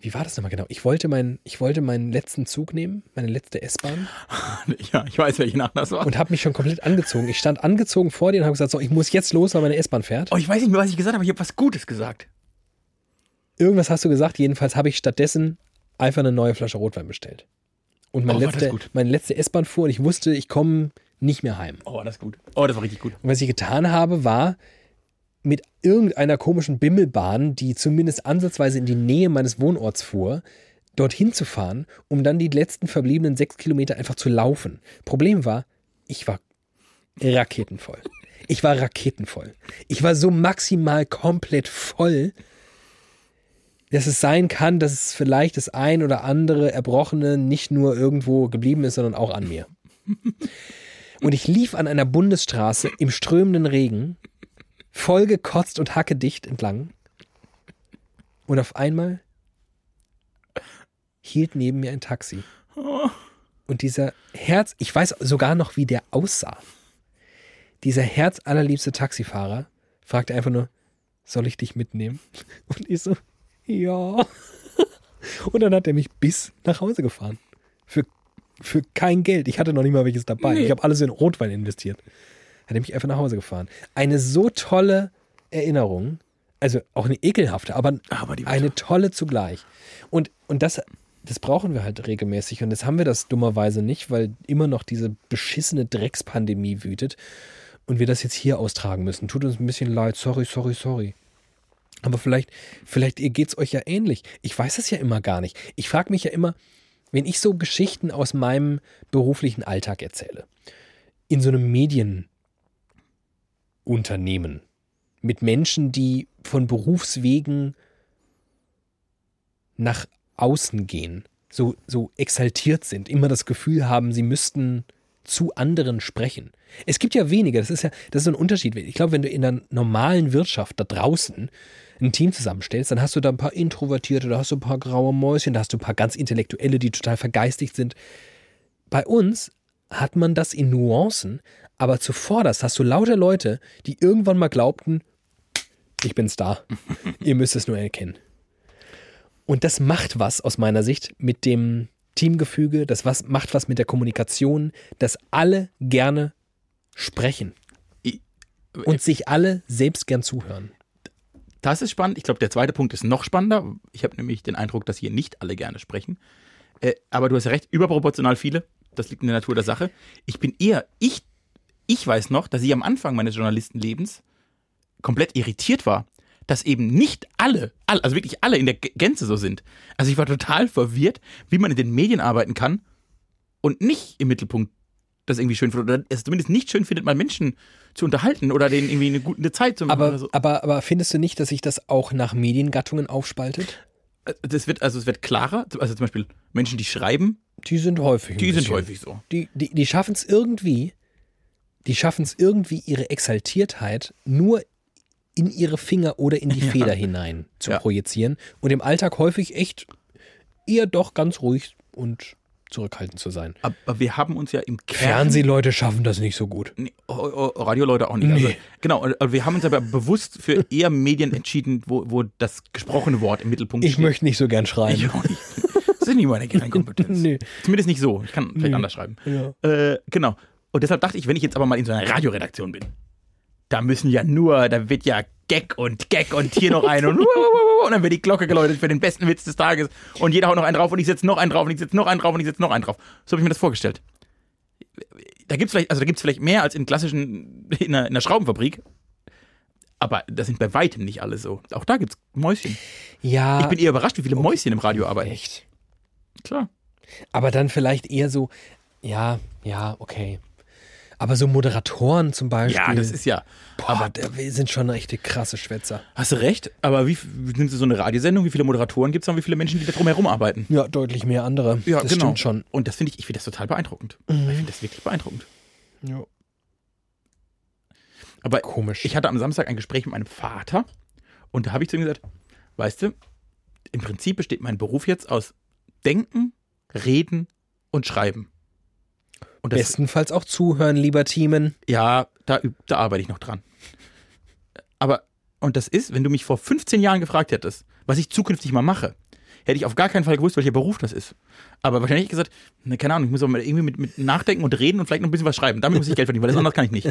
Wie war das nochmal genau? Ich wollte, mein, ich wollte meinen letzten Zug nehmen, meine letzte S-Bahn Ja, ich weiß, welche Nacht das war. und habe mich schon komplett angezogen. Ich stand angezogen vor dir und habe gesagt, so, ich muss jetzt los, weil meine S-Bahn fährt. Oh, ich weiß nicht mehr, was ich gesagt habe, ich habe was Gutes gesagt. Irgendwas hast du gesagt, jedenfalls habe ich stattdessen einfach eine neue Flasche Rotwein bestellt. Und mein Oh, letzte, meine letzte S-Bahn fuhr und ich wusste, ich komme nicht mehr heim. Oh, das ist gut. Oh, das war richtig gut. Und was ich getan habe, war mit irgendeiner komischen Bimmelbahn, die zumindest ansatzweise in die Nähe meines Wohnorts fuhr, dorthin zu fahren, um dann die letzten verbliebenen sechs Kilometer einfach zu laufen. Problem war, ich war raketenvoll. Ich war raketenvoll. Ich war so maximal komplett voll, dass es sein kann, dass es vielleicht das ein oder andere Erbrochene nicht nur irgendwo geblieben ist, sondern auch an mir. Und ich lief an einer Bundesstraße im strömenden Regen, vollgekotzt und hackedicht entlang. Und auf einmal hielt neben mir ein Taxi. Und dieser Herz, ich weiß sogar noch, wie der aussah. Dieser herzallerliebste Taxifahrer fragte einfach nur, soll ich dich mitnehmen? Und ich so, ja. Und dann hat er mich bis nach Hause gefahren. Für, für kein Geld. Ich hatte noch nicht mal welches dabei. Ich habe alles in Rotwein investiert. Hat er mich einfach nach Hause gefahren. Eine so tolle Erinnerung. Also auch eine ekelhafte, aber, Aber eine tolle zugleich. Und, und das, das brauchen wir halt regelmäßig. Und jetzt haben wir das dummerweise nicht, weil immer noch diese beschissene Dreckspandemie wütet und wir das jetzt hier austragen müssen. Tut uns ein bisschen leid. Sorry, sorry, sorry. Aber vielleicht, vielleicht geht es euch ja ähnlich. Ich weiß es ja immer gar nicht. Ich frage mich ja immer, wenn ich so Geschichten aus meinem beruflichen Alltag erzähle, in so einem Medienunternehmen, mit Menschen, die von Berufswegen nach außen gehen, so, so exaltiert sind, immer das Gefühl haben, sie müssten zu anderen sprechen. Es gibt ja weniger, das ist ja, das ist so ein Unterschied. Ich glaube, wenn du in der normalen Wirtschaft da draußen ein Team zusammenstellst, dann hast du da ein paar Introvertierte, da hast du ein paar graue Mäuschen, da hast du ein paar ganz Intellektuelle, die total vergeistigt sind. bei uns hat man das in Nuancen, aber zuvorderst hast du lauter Leute, die irgendwann mal glaubten, ich bin Star. Ihr müsst es nur erkennen. Und das macht was aus meiner Sicht mit dem Teamgefüge, das was, macht was mit der Kommunikation, dass alle gerne sprechen und sich alle selbst gern zuhören. Das ist spannend. Ich glaube, der zweite Punkt ist noch spannender. Ich habe nämlich den Eindruck, dass hier nicht alle gerne sprechen. Äh, aber du hast recht, überproportional viele. Das liegt in der Natur der Sache. Ich bin eher, ich, ich weiß noch, dass ich am Anfang meines Journalistenlebens komplett irritiert war, dass eben nicht alle, all- also wirklich alle in der Gänze so sind. Also ich war total verwirrt, wie man in den Medien arbeiten kann und nicht im Mittelpunkt das irgendwie schön findet. Oder es zumindest nicht schön findet, mal Menschen zu unterhalten oder denen irgendwie eine gute Zeit zu machen Aber, oder so. aber, aber findest du nicht, dass sich das auch nach Mediengattungen aufspaltet? Das wird, also es wird klarer. Also zum Beispiel Menschen, die schreiben, Die sind häufig. die sind häufig so. Die, die, die schaffen es irgendwie, die schaffen es irgendwie, ihre Exaltiertheit nur in ihre Finger oder in die Ja. Feder hinein zu Ja. projizieren und im Alltag häufig echt eher doch ganz ruhig und zurückhaltend zu sein. Aber wir haben uns ja im Kern. Fernsehleute schaffen das nicht so gut. Nee, Radioleute auch nicht. Also, Nee. genau, und wir haben uns aber bewusst für eher Medien entschieden, wo, wo das gesprochene Wort im Mittelpunkt Ich steht. möchte nicht so gern schreiben. Ich auch nicht. Das ist nicht meine Kernkompetenz. Nee. Zumindest nicht so. Ich kann vielleicht Nee. anders schreiben. Ja. Äh, genau. Und deshalb dachte ich, wenn ich jetzt aber mal in so einer Radioredaktion bin, da müssen ja nur, da wird ja Gag und Gag und hier noch ein und, und dann wird die Glocke geläutet für den besten Witz des Tages und jeder haut noch einen drauf und ich setze noch einen drauf und ich setze noch einen drauf und ich setze noch einen drauf. So habe ich mir das vorgestellt. Da gibt es vielleicht, also da gibt's vielleicht mehr als in klassischen, in einer, in einer Schraubenfabrik. Aber das sind bei weitem nicht alle so. Auch da gibt es Mäuschen. Ja, Ich bin eher überrascht, wie viele Mäuschen im Radio arbeiten. echt. Klar. Aber dann vielleicht eher so, ja, ja, okay. Aber so Moderatoren zum Beispiel. Ja, das ist ja. Boah, aber da sind schon richtig krasse Schwätzer. Hast du recht, aber wie sind so eine Radiosendung? Wie viele Moderatoren gibt es und wie viele Menschen, die da drumherum arbeiten? Ja, deutlich mehr andere. Ja, das genau. stimmt schon. Und das finde ich, ich finde das total beeindruckend. Ich finde das wirklich beeindruckend. Ja. Aber Komisch. ich hatte am Samstag ein Gespräch mit meinem Vater und da habe ich zu ihm gesagt, weißt du, im Prinzip besteht mein Beruf jetzt aus Denken, Reden und Schreiben. Und das, Bestenfalls auch zuhören, lieber Teamen. ja, da, da arbeite ich noch dran. Aber, und das ist, wenn du mich vor 15 Jahren gefragt hättest, was ich zukünftig mal mache, hätte ich auf gar keinen Fall gewusst, welcher Beruf das ist. Aber wahrscheinlich hätte ich gesagt, ne, keine Ahnung, ich muss auch mal irgendwie mit, mit nachdenken und reden und vielleicht noch ein bisschen was schreiben. Damit muss ich Geld verdienen, weil das anders kann ich nicht.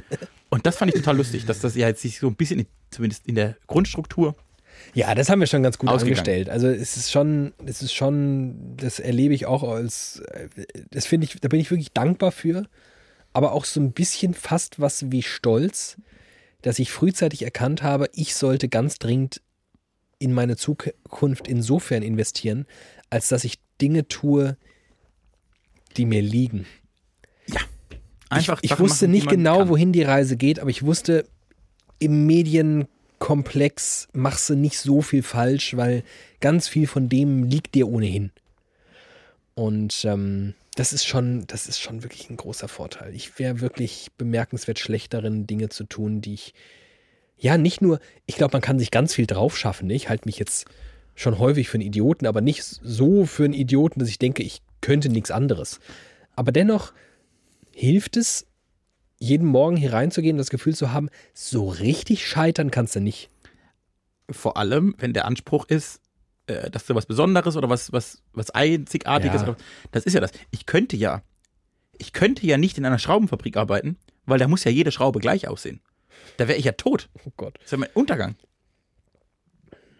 Und das fand ich total lustig, dass das ja jetzt sich so ein bisschen, in, zumindest in der Grundstruktur, Ja, das haben wir schon ganz gut Ausgegangen. angestellt. Also es ist schon, es ist schon, das erlebe ich auch als, das finde ich, da bin ich wirklich dankbar für, aber auch so ein bisschen fast was wie Stolz, dass ich frühzeitig erkannt habe, ich sollte ganz dringend in meine Zukunft insofern investieren, als dass ich Dinge tue, die mir liegen. einfach ich Sachen wusste machen, nicht genau, wohin die Reise geht, aber ich wusste, im Medienkomplex machst du nicht so viel falsch, weil ganz viel von dem liegt dir ohnehin. Und ähm, das ist schon, das ist schon wirklich ein großer Vorteil. Ich wäre wirklich bemerkenswert schlecht Dinge zu tun, die ich ja nicht nur, ich glaube, man kann sich ganz viel drauf schaffen. Ich halte mich jetzt schon häufig für einen Idioten, aber nicht so für einen Idioten, dass ich denke, ich könnte nichts anderes. Aber dennoch hilft es, jeden Morgen hier reinzugehen und das Gefühl zu haben, so richtig scheitern kannst du nicht. Vor allem, wenn der Anspruch ist, äh, dass du was Besonderes oder was, was, was Einzigartiges, Ja. oder, das ist ja das. Ich könnte ja, ich könnte ja nicht in einer Schraubenfabrik arbeiten, weil da muss ja jede Schraube gleich aussehen. Da wäre ich ja tot. Oh Gott. Das wäre mein Untergang.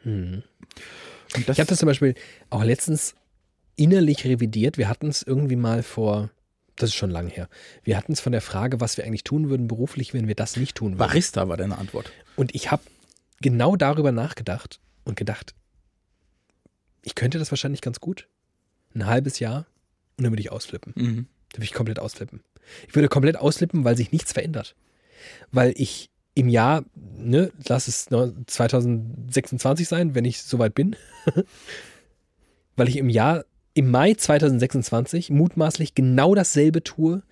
Das, Ich habe das zum Beispiel auch letztens innerlich revidiert. Wir hatten es irgendwie mal vor, das ist schon lang her, wir hatten es von der Frage, was wir eigentlich tun würden beruflich, wenn wir das nicht tun würden. Barista war deine Antwort. Und ich habe genau darüber nachgedacht und gedacht, ich könnte das wahrscheinlich ganz gut. Ein halbes Jahr und dann würde ich ausflippen. Mhm. Da würde ich komplett ausflippen. Ich würde komplett ausflippen, weil sich nichts verändert. Weil ich im Jahr, ne, lass es noch 2026 sein, wenn ich soweit bin, weil ich im Jahr, im Mai 2026 mutmaßlich genau dasselbe tue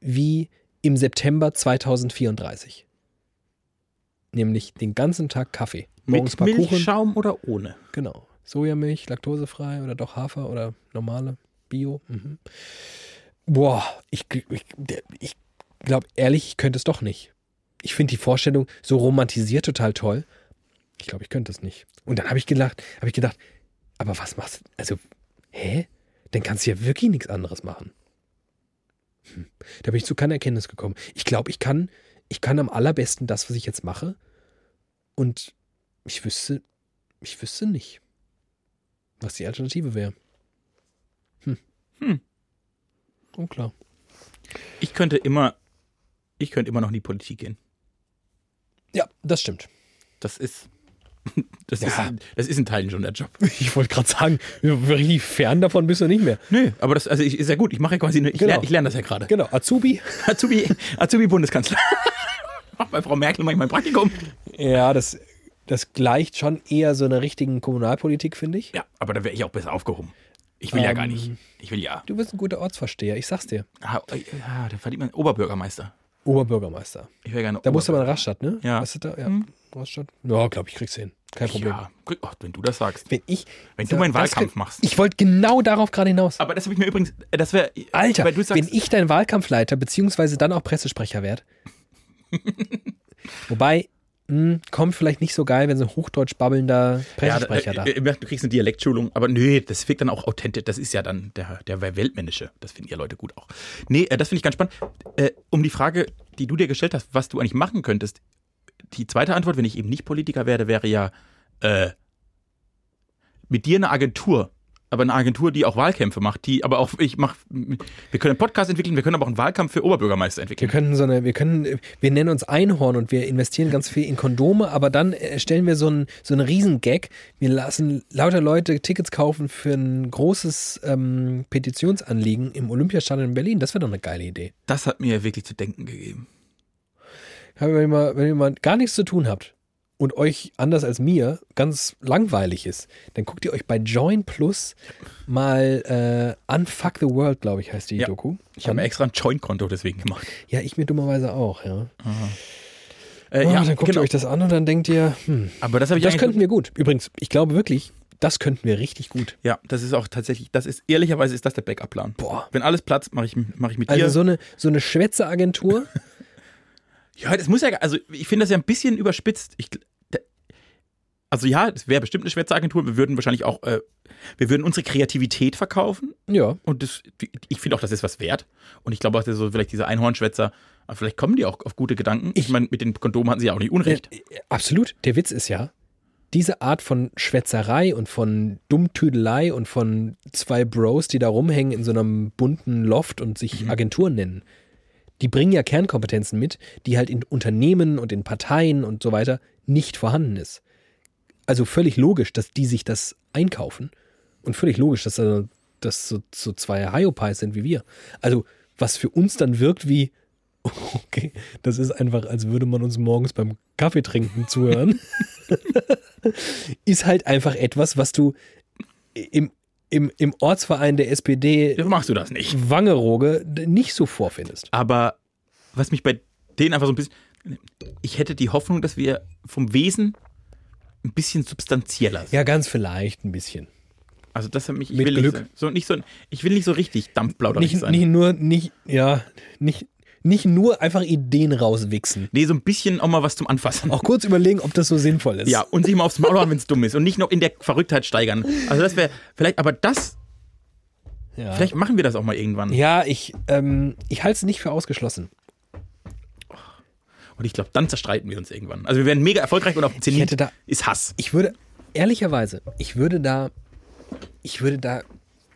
wie im September 2034. Nämlich den ganzen Tag Kaffee. Morgens Mit paar Kuchen. Milchschaum oder ohne? Genau. Sojamilch, laktosefrei oder doch Hafer oder normale Bio. Mhm. Boah, ich, ich, ich glaube ehrlich, ich könnte es doch nicht. Ich finde die Vorstellung so romantisiert total toll. Ich glaube, ich könnte es nicht. Und dann habe ich gedacht, habe ich gedacht, aber was machst du? Also, hä? Dann kannst du ja wirklich nichts anderes machen. Hm. Da bin ich zu keiner Erkenntnis gekommen. Ich glaube, ich kann, ich kann am allerbesten das, was ich jetzt mache. Und ich wüsste, ich wüsste nicht, was die Alternative wäre. Hm. Hm. Unklar. Ich könnte immer, ich könnte immer noch in die Politik gehen. Ja, das stimmt. Das ist, das, Ja. ist, das ist in Teilen schon der Job. Ich wollte gerade sagen, richtig fern davon bist du nicht mehr. Nö, aber das also ich, ist ja gut. Ich mache ja quasi, ich, Genau. lerne, ich lerne das ja gerade. Genau, Azubi. Azubi, Azubi Bundeskanzler. Mach bei Frau Merkel mache ich mein Praktikum. Ja, das, das gleicht schon eher so einer richtigen Kommunalpolitik, finde ich. Ja, aber da wäre ich auch besser aufgehoben. Ich will ja Ähm. gar nicht. Ich will ja. Du bist ein guter Ortsversteher, ich sag's dir. Ah, ah, da verdient man Oberbürgermeister. Oberbürgermeister. Ich wäre gerne Da musst du mal in Oberbürger- Rastatt, ne? Ja. Was ist da? Ja, Hm. Rastatt. Ja, glaube ich, kriegst du hin. Kein Problem. Ja, oh, wenn du das sagst. Wenn ich. Wenn du meinen Wahlkampf machst. Ich wollte genau darauf gerade hinaus. Aber das habe ich mir übrigens, äh, das wäre, Alter, weil du sagst, wenn ich dein Wahlkampfleiter beziehungsweise dann auch Pressesprecher werde. Wobei, mh, kommt vielleicht nicht so geil, wenn so ein hochdeutsch babbelnder Pressesprecher ja, da. äh, äh, du kriegst eine Dialektschulung, aber nö, das wirkt dann auch authentisch. Das ist ja dann der, der Weltmännische. Das finden ja Leute gut auch. Nee, äh, das finde ich ganz spannend. Äh, um die Frage, die du dir gestellt hast, was du eigentlich machen könntest, die zweite Antwort, wenn ich eben nicht Politiker werde, wäre ja äh, mit dir eine Agentur. Aber eine Agentur, die auch Wahlkämpfe macht, die aber auch, ich mach, wir können einen Podcast entwickeln, wir können aber auch einen Wahlkampf für Oberbürgermeister Wir entwickeln. können so eine, wir können, wir nennen uns Einhorn und wir investieren ganz viel in Kondome, aber dann stellen wir so einen, so einen Riesengag. Wir lassen lauter Leute Tickets kaufen für ein großes ähm, Petitionsanliegen im Olympiastadion in Berlin. Das wäre doch eine geile Idee. Das hat mir wirklich zu denken gegeben. Wenn ihr, mal, wenn ihr mal gar nichts zu tun habt und euch anders als mir ganz langweilig ist, dann guckt ihr euch bei Join Plus mal äh, Unfuck the World, glaube ich, heißt die Ja. Doku. Ich habe mir extra ein Joint-Konto deswegen gemacht. ja, ich mir dummerweise auch, ja. Äh, Oh, ja, dann guckt genau. ihr euch das an und dann denkt ihr, hm, Aber das das könnten wir gut. Übrigens, ich glaube wirklich, das könnten wir richtig gut. Ja, das ist auch tatsächlich, das ist ehrlicherweise ist das der Backup-Plan. Boah. Wenn alles platzt, mache ich, mach ich mit Also dir. so eine, so eine Schwätzeagentur. ja, das muss ja, also ich finde das ja ein bisschen überspitzt. Ich, also ja, es wäre bestimmt eine Schwätzeagentur. Wir würden wahrscheinlich auch, äh, wir würden unsere Kreativität verkaufen ja. und das, ich finde auch, das ist was wert. Und ich glaube auch, dass so vielleicht diese Einhornschwätzer, vielleicht kommen die auch auf gute Gedanken. Ich, Ich- meine, mit den Kondomen hatten sie ja auch nicht Unrecht. Äh, Absolut. Der Witz ist ja, diese Art von Schwätzerei und von Dummtüdelei und von zwei Bros, die da rumhängen in so einem bunten Loft und sich Agenturen nennen, die bringen ja Kernkompetenzen mit, die halt in Unternehmen und in Parteien und so weiter nicht vorhanden ist. Also völlig logisch, dass die sich das einkaufen und völlig logisch, dass da- das so, so zwei Hyopies sind wie wir. Also was für uns dann wirkt wie, okay, das ist einfach, als würde man uns morgens beim Kaffee trinken zuhören, ist halt einfach etwas, was du im, im, im Ortsverein der SPD Dafür machst du das nicht. Wangerooge nicht so vorfindest. Aber was mich bei denen einfach so ein bisschen. Ich hätte die Hoffnung, dass wir vom Wesen ein bisschen substanzieller sind. Ja, ganz vielleicht ein bisschen. Also das hat mich. Ich Mit will Glück. Nicht so, so, nicht so, ich will nicht so richtig dampfplauderig Nicht, sein. nicht nur, nicht, ja, nicht, nicht nur einfach Ideen rauswichsen. nee, so ein bisschen auch mal was zum Anfassen. Auch kurz überlegen, ob das so sinnvoll ist. Ja, und sich mal aufs Maul hauen, wenn es dumm ist. Und nicht noch in der Verrücktheit steigern. Also das wäre vielleicht, aber das, ja. vielleicht machen wir das auch mal irgendwann. ja ich, ähm, ich halte es nicht für ausgeschlossen. Und ich glaube, dann zerstreiten wir uns irgendwann. Also wir werden mega erfolgreich und auf dem Zenit hätte da, ist Hass. ich würde, ehrlicherweise, ich würde da, ich würde da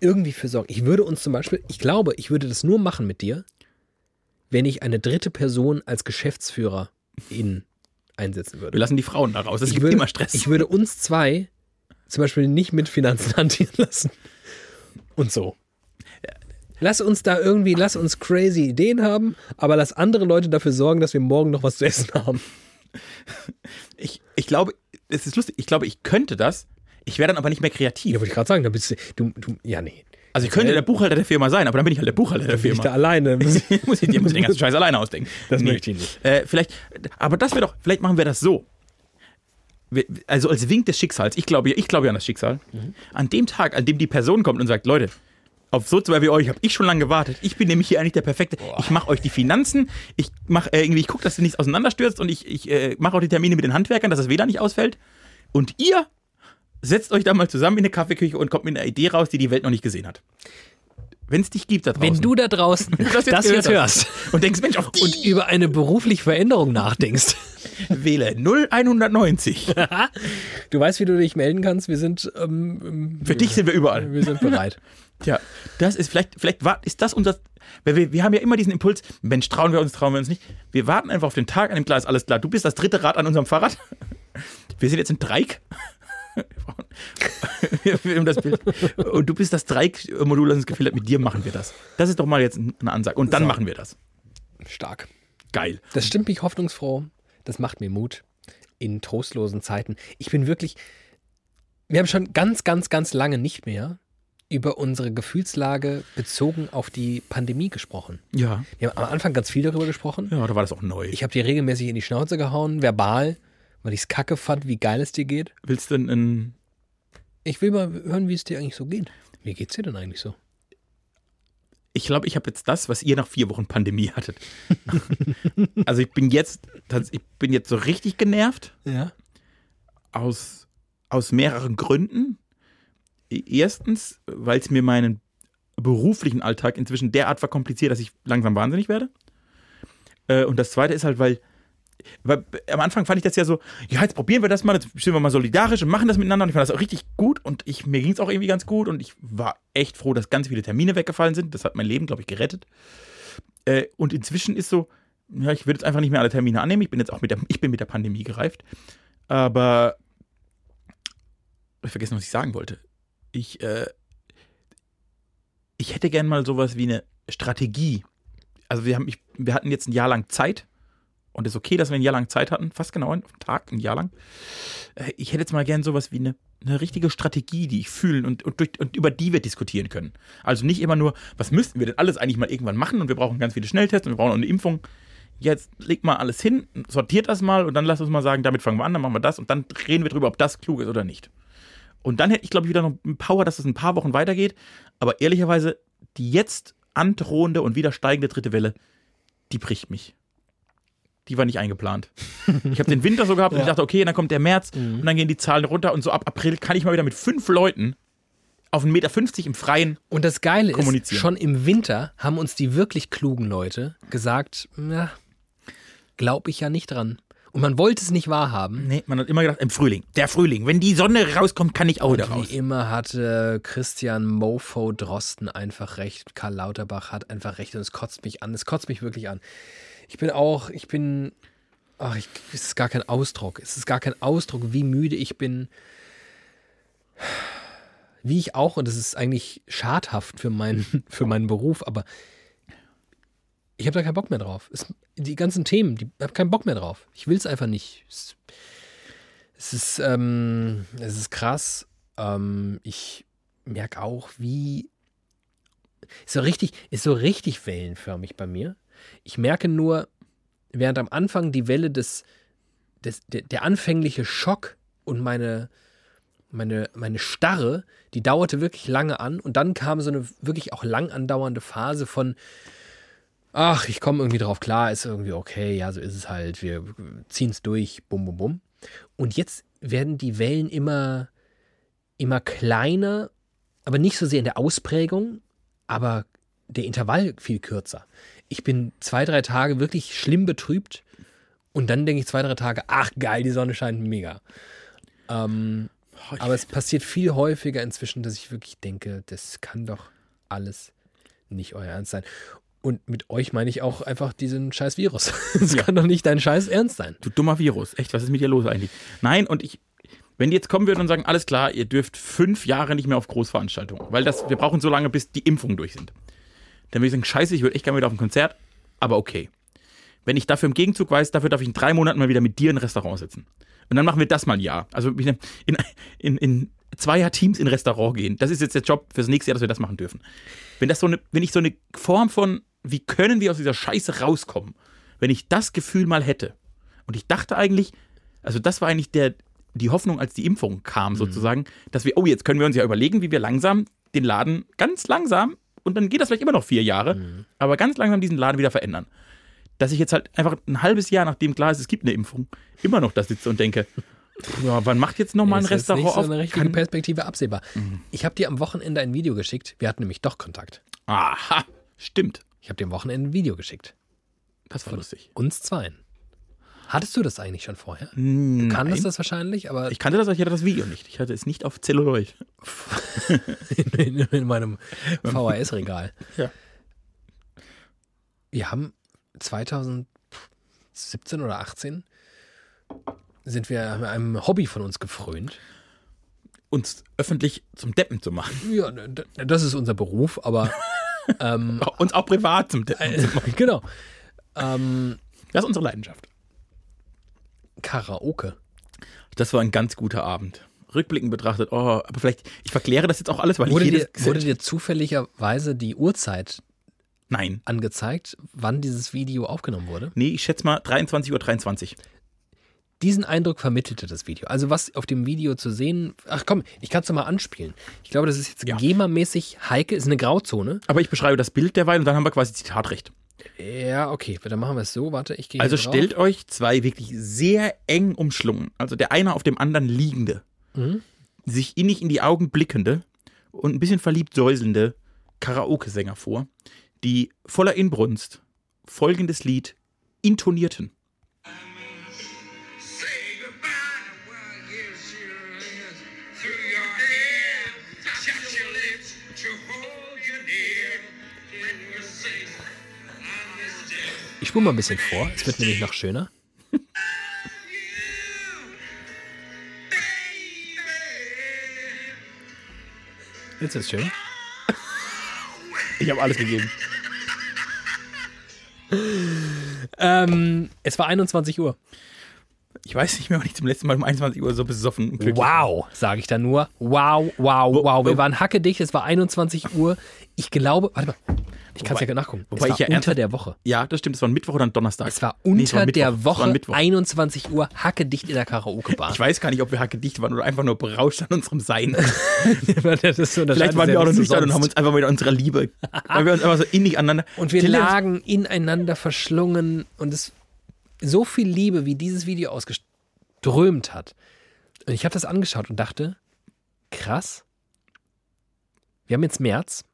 irgendwie für sorgen. Ich würde uns zum Beispiel, ich glaube, ich würde das nur machen mit dir, wenn ich eine dritte Person als Geschäftsführer in einsetzen Wir würde. lassen die Frauen da raus. Das Ich gibt würde, immer Stress. ich würde uns zwei zum Beispiel nicht mit Finanzen hantieren lassen. Und so. Lass uns da irgendwie, lass uns crazy Ideen haben, aber lass andere Leute dafür sorgen, dass wir morgen noch was zu essen haben. ich, ich glaube, es ist lustig, ich glaube, ich könnte das. Ich wäre dann aber nicht mehr kreativ. Ja, wollte ich gerade sagen, da bist du, du, du ja, nee. Also ich könnte der Buchhalter der Firma sein, aber dann bin ich halt der Buchhalter der Bin ich da Firma. alleine. muss ich, muss ich den ganzen Scheiß alleine ausdenken. Das möchte ich nicht. Äh, vielleicht, aber das wäre doch, vielleicht machen wir das so. Wir- Also als Wink des Schicksals, ich glaube, ja- ich glaube ja an das Schicksal. Mhm. An dem Tag, an dem die Person kommt und sagt, Leute, Auf so zwei wie euch habe ich schon lange gewartet. Ich bin nämlich hier eigentlich der perfekte. Ich mache euch die Finanzen. Ich mache äh, irgendwie, ich gucke, dass ihr nichts auseinanderstürzt und ich, ich äh, mache auch die Termine mit den Handwerkern, dass das WLAN nicht ausfällt. Und ihr setzt euch da mal zusammen in eine Kaffeeküche und kommt mit einer Idee raus, die die Welt noch nicht gesehen hat. Wenn es dich gibt da draußen. Wenn du da draußen das das jetzt, hörst und denkst, Mensch, auf die und über eine berufliche Veränderung nachdenkst, wähle 0190. du weißt, wie du dich melden kannst. Wir sind, ähm, Für dich sind wir überall. wir sind bereit. Tja, das ist vielleicht, vielleicht war, ist das unser, weil wir, wir haben ja immer diesen Impuls, Mensch, trauen wir uns, trauen wir uns nicht. Wir warten einfach auf den Tag, an dem klar ist alles klar. Du bist das dritte Rad an unserem Fahrrad. Wir sind jetzt in Dreieck. Wir filmen das Bild. Und du bist das Dreieck-Modul, das uns gefehlt hat. Mit dir machen wir das. Das ist doch mal jetzt eine Ansage. Und dann So. machen wir das. Stark. Geil. Das stimmt mich hoffnungsfroh. Das macht mir Mut in trostlosen Zeiten. Ich bin wirklich. Wir haben schon ganz, ganz, ganz lange nicht mehr über unsere Gefühlslage bezogen auf die Pandemie gesprochen. Ja. Wir haben am Anfang ganz viel darüber gesprochen. Ja, da war das auch neu. Ich habe dir regelmäßig in die Schnauze gehauen, verbal, weil ich es kacke fand, wie geil es dir geht. Willst du denn ein. Ich will mal hören, wie es dir eigentlich so geht. Wie geht's dir denn eigentlich so? Ich glaube, ich habe jetzt das, was ihr nach vier Wochen Pandemie hattet. also ich bin jetzt, ich bin jetzt so richtig genervt. Ja. aus, aus mehreren Gründen. E- Erstens, weil es mir meinen beruflichen Alltag inzwischen derart verkompliziert, dass ich langsam wahnsinnig werde. Äh, und das zweite ist halt, weil am Anfang fand ich das ja so, ja, jetzt probieren wir das mal, jetzt sind wir mal solidarisch und machen das miteinander. Und ich fand das auch richtig gut und ich, mir ging es auch irgendwie ganz gut und ich war echt froh, dass ganz viele Termine weggefallen sind. Das hat mein Leben, glaube ich, gerettet. Äh, und inzwischen ist so, ja, ich würde jetzt einfach nicht mehr alle Termine annehmen. Ich bin jetzt auch mit der, ich bin mit der Pandemie gereift. Aber ich vergessen, was ich sagen wollte. Ich, äh, ich hätte gern mal sowas wie eine Strategie. Also wir haben, ich, wir hatten jetzt ein Jahr lang Zeit und es ist okay, dass wir ein Jahr lang Zeit hatten, fast genau einen Tag, ein Jahr lang. Äh, Ich hätte jetzt mal gern sowas wie eine, eine richtige Strategie, die ich fühlen und, und, durch, und über die wir diskutieren können. Also nicht immer nur, was müssten wir denn alles eigentlich mal irgendwann machen und wir brauchen ganz viele Schnelltests und wir brauchen auch eine Impfung. Jetzt legt mal alles hin, sortiert das mal und dann lasst uns mal sagen, damit fangen wir an, dann machen wir das und dann reden wir drüber, ob das klug ist oder nicht. Und dann hätte ich, glaube ich, wieder noch Power, dass es ein paar Wochen weitergeht. Aber ehrlicherweise, die jetzt androhende und wieder steigende dritte Welle, die bricht mich. Die war nicht eingeplant. Ich habe den Winter so gehabt und ich dachte, okay, dann kommt der März und dann gehen die Zahlen runter und so ab April kann ich mal wieder mit fünf Leuten auf 1,50 Meter im Freien. Und das Geile ist, schon im Winter haben uns die wirklich klugen Leute gesagt, na, glaub ich ja nicht dran. Und man wollte es nicht wahrhaben. Nee, man hat immer gedacht, im Frühling, der Frühling, wenn die Sonne rauskommt, kann ich auch wieder raus. Wie immer hatte Christian Mofo Drosten einfach recht. Karl Lauterbach hat einfach recht und es kotzt mich an. Es kotzt mich wirklich an. Ich bin auch, ich bin, ach, ich, es ist gar kein Ausdruck. Es ist gar kein Ausdruck, wie müde ich bin. Wie ich auch, und das ist eigentlich schadhaft für meinen, für meinen Beruf, aber ich habe da keinen Bock mehr drauf. Es, die ganzen Themen, die habe keinen Bock mehr drauf. Ich will es einfach nicht. Es, es ist, ähm, es ist krass. Ähm, ich merke auch, wie ist so richtig, ist so richtig wellenförmig bei mir. Ich merke nur, während am Anfang die Welle des, des der, der anfängliche Schock und meine, meine, meine Starre, die dauerte wirklich lange an und dann kam so eine wirklich auch lang andauernde Phase von, ach, ich komme irgendwie drauf klar, ist irgendwie okay, ja, so ist es halt, wir ziehen es durch, bum, bum, bum. Und jetzt werden die Wellen immer, immer kleiner, aber nicht so sehr in der Ausprägung, aber der Intervall viel kürzer. Ich bin zwei, drei Tage wirklich schlimm betrübt und dann denke ich zwei, drei Tage, ach geil, die Sonne scheint mega. Ähm, aber es passiert viel häufiger inzwischen, dass ich wirklich denke, das kann doch alles nicht euer Ernst sein. Und mit euch meine ich auch einfach diesen scheiß Virus. Das Ja. kann doch nicht dein scheiß Ernst sein. Du dummer Virus. Echt, was ist mit dir los eigentlich? Nein, und ich, wenn die jetzt kommen würden und sagen, alles klar, ihr dürft fünf Jahre nicht mehr auf Großveranstaltungen, weil das, wir brauchen so lange, bis die Impfungen durch sind. Dann würde ich sagen, scheiße, ich würde echt gerne wieder auf ein Konzert, aber okay. Wenn ich dafür im Gegenzug weiß, dafür darf ich in drei Monaten mal wieder mit dir in ein Restaurant sitzen. Und dann machen wir das mal ein Jahr. Also in, in, in, in Zweier-Teams in ein Restaurant gehen. Das ist jetzt der Job fürs nächste Jahr, dass wir das machen dürfen. Wenn das so eine, wenn ich so eine Form von, wie können wir aus dieser Scheiße rauskommen, wenn ich das Gefühl mal hätte. Und ich dachte eigentlich, also das war eigentlich der, die Hoffnung, als die Impfung kam, sozusagen, dass wir, oh, jetzt können wir uns ja überlegen, wie wir langsam den Laden ganz langsam, und dann geht das vielleicht immer noch vier Jahre, Mhm. aber ganz langsam diesen Laden wieder verändern. Dass ich jetzt halt einfach ein halbes Jahr, nachdem klar ist, es gibt eine Impfung, immer noch da sitze und denke, ja, wann macht jetzt noch mal ein Es ist Restaurant nicht so auf? eine richtige Perspektive absehbar. Ich habe dir am Wochenende ein Video geschickt. Wir hatten nämlich doch Kontakt. Aha, stimmt. Ich habe dir am Wochenende ein Video geschickt. Das war lustig. Uns zweien. Hattest du das eigentlich schon vorher? Du Nein. kanntest das wahrscheinlich, aber Ich kannte das, aber ich hatte das Video nicht. Ich hatte es nicht auf Zelluloid. in, in meinem VHS-Regal. Ja. Wir haben 2017 oder 18 sind wir einem Hobby von uns gefrönt. Uns öffentlich zum Deppen zu machen. Ja, das ist unser Beruf, aber ähm, Uns auch privat zum Deppen zu machen. genau. Ähm, Das ist unsere Leidenschaft. Karaoke. Das war ein ganz guter Abend. Rückblickend betrachtet, oh, aber vielleicht, ich verkläre das jetzt auch alles, weil Wurde ich dir, jedes wurde dir zufälligerweise die Uhrzeit Nein. angezeigt, wann dieses Video aufgenommen wurde? Nee, ich schätze mal 23.23 Uhr. 23. Diesen Eindruck vermittelte das Video. Also was auf dem Video zu sehen, ach komm, ich kann es mal anspielen. Ich glaube, das ist jetzt Ja. GEMA-mäßig, Heike ist eine Grauzone. Aber ich beschreibe das Bild derweil und dann haben wir quasi Zitatrecht. Ja, okay, dann machen wir es so. Warte, ich gehe Also stellt euch zwei wirklich sehr eng umschlungen, also der eine auf dem anderen liegende, Mhm. sich innig in die Augen blickende und ein bisschen verliebt säuselnde Karaoke-Sänger vor, die voller Inbrunst folgendes Lied intonierten. Spule mal ein bisschen vor. Es wird nämlich noch schöner. Jetzt ist schön. Ich habe alles gegeben. Ähm, es war 21 Uhr. Ich weiß nicht mehr, wann ich zum letzten Mal um 21 Uhr so besoffen Wow, sage ich da nur. Wow, wow, Wo- wow. Wir waren hackedicht, es war 21 Uhr. Ich glaube, warte mal, ich kann es ja nachgucken. wobei es war ich ja unter der Woche. Ja, das stimmt. Es war Mittwoch oder Donnerstag. Es war Nee, unter es war der Woche, ein Mittwoch. 21 Uhr, hackedicht in der Karaoke-Bar. Ich weiß gar nicht, ob wir hackedicht waren oder einfach nur berauscht an unserem Sein. so, Vielleicht waren wir auch noch nicht so und haben uns einfach mit unserer Liebe, weil wir uns einfach so innig aneinander. Und wir lagen ineinander verschlungen und es so viel Liebe, wie dieses Video ausgeströmt hat. Und ich habe das angeschaut und dachte, krass. Wir haben jetzt März.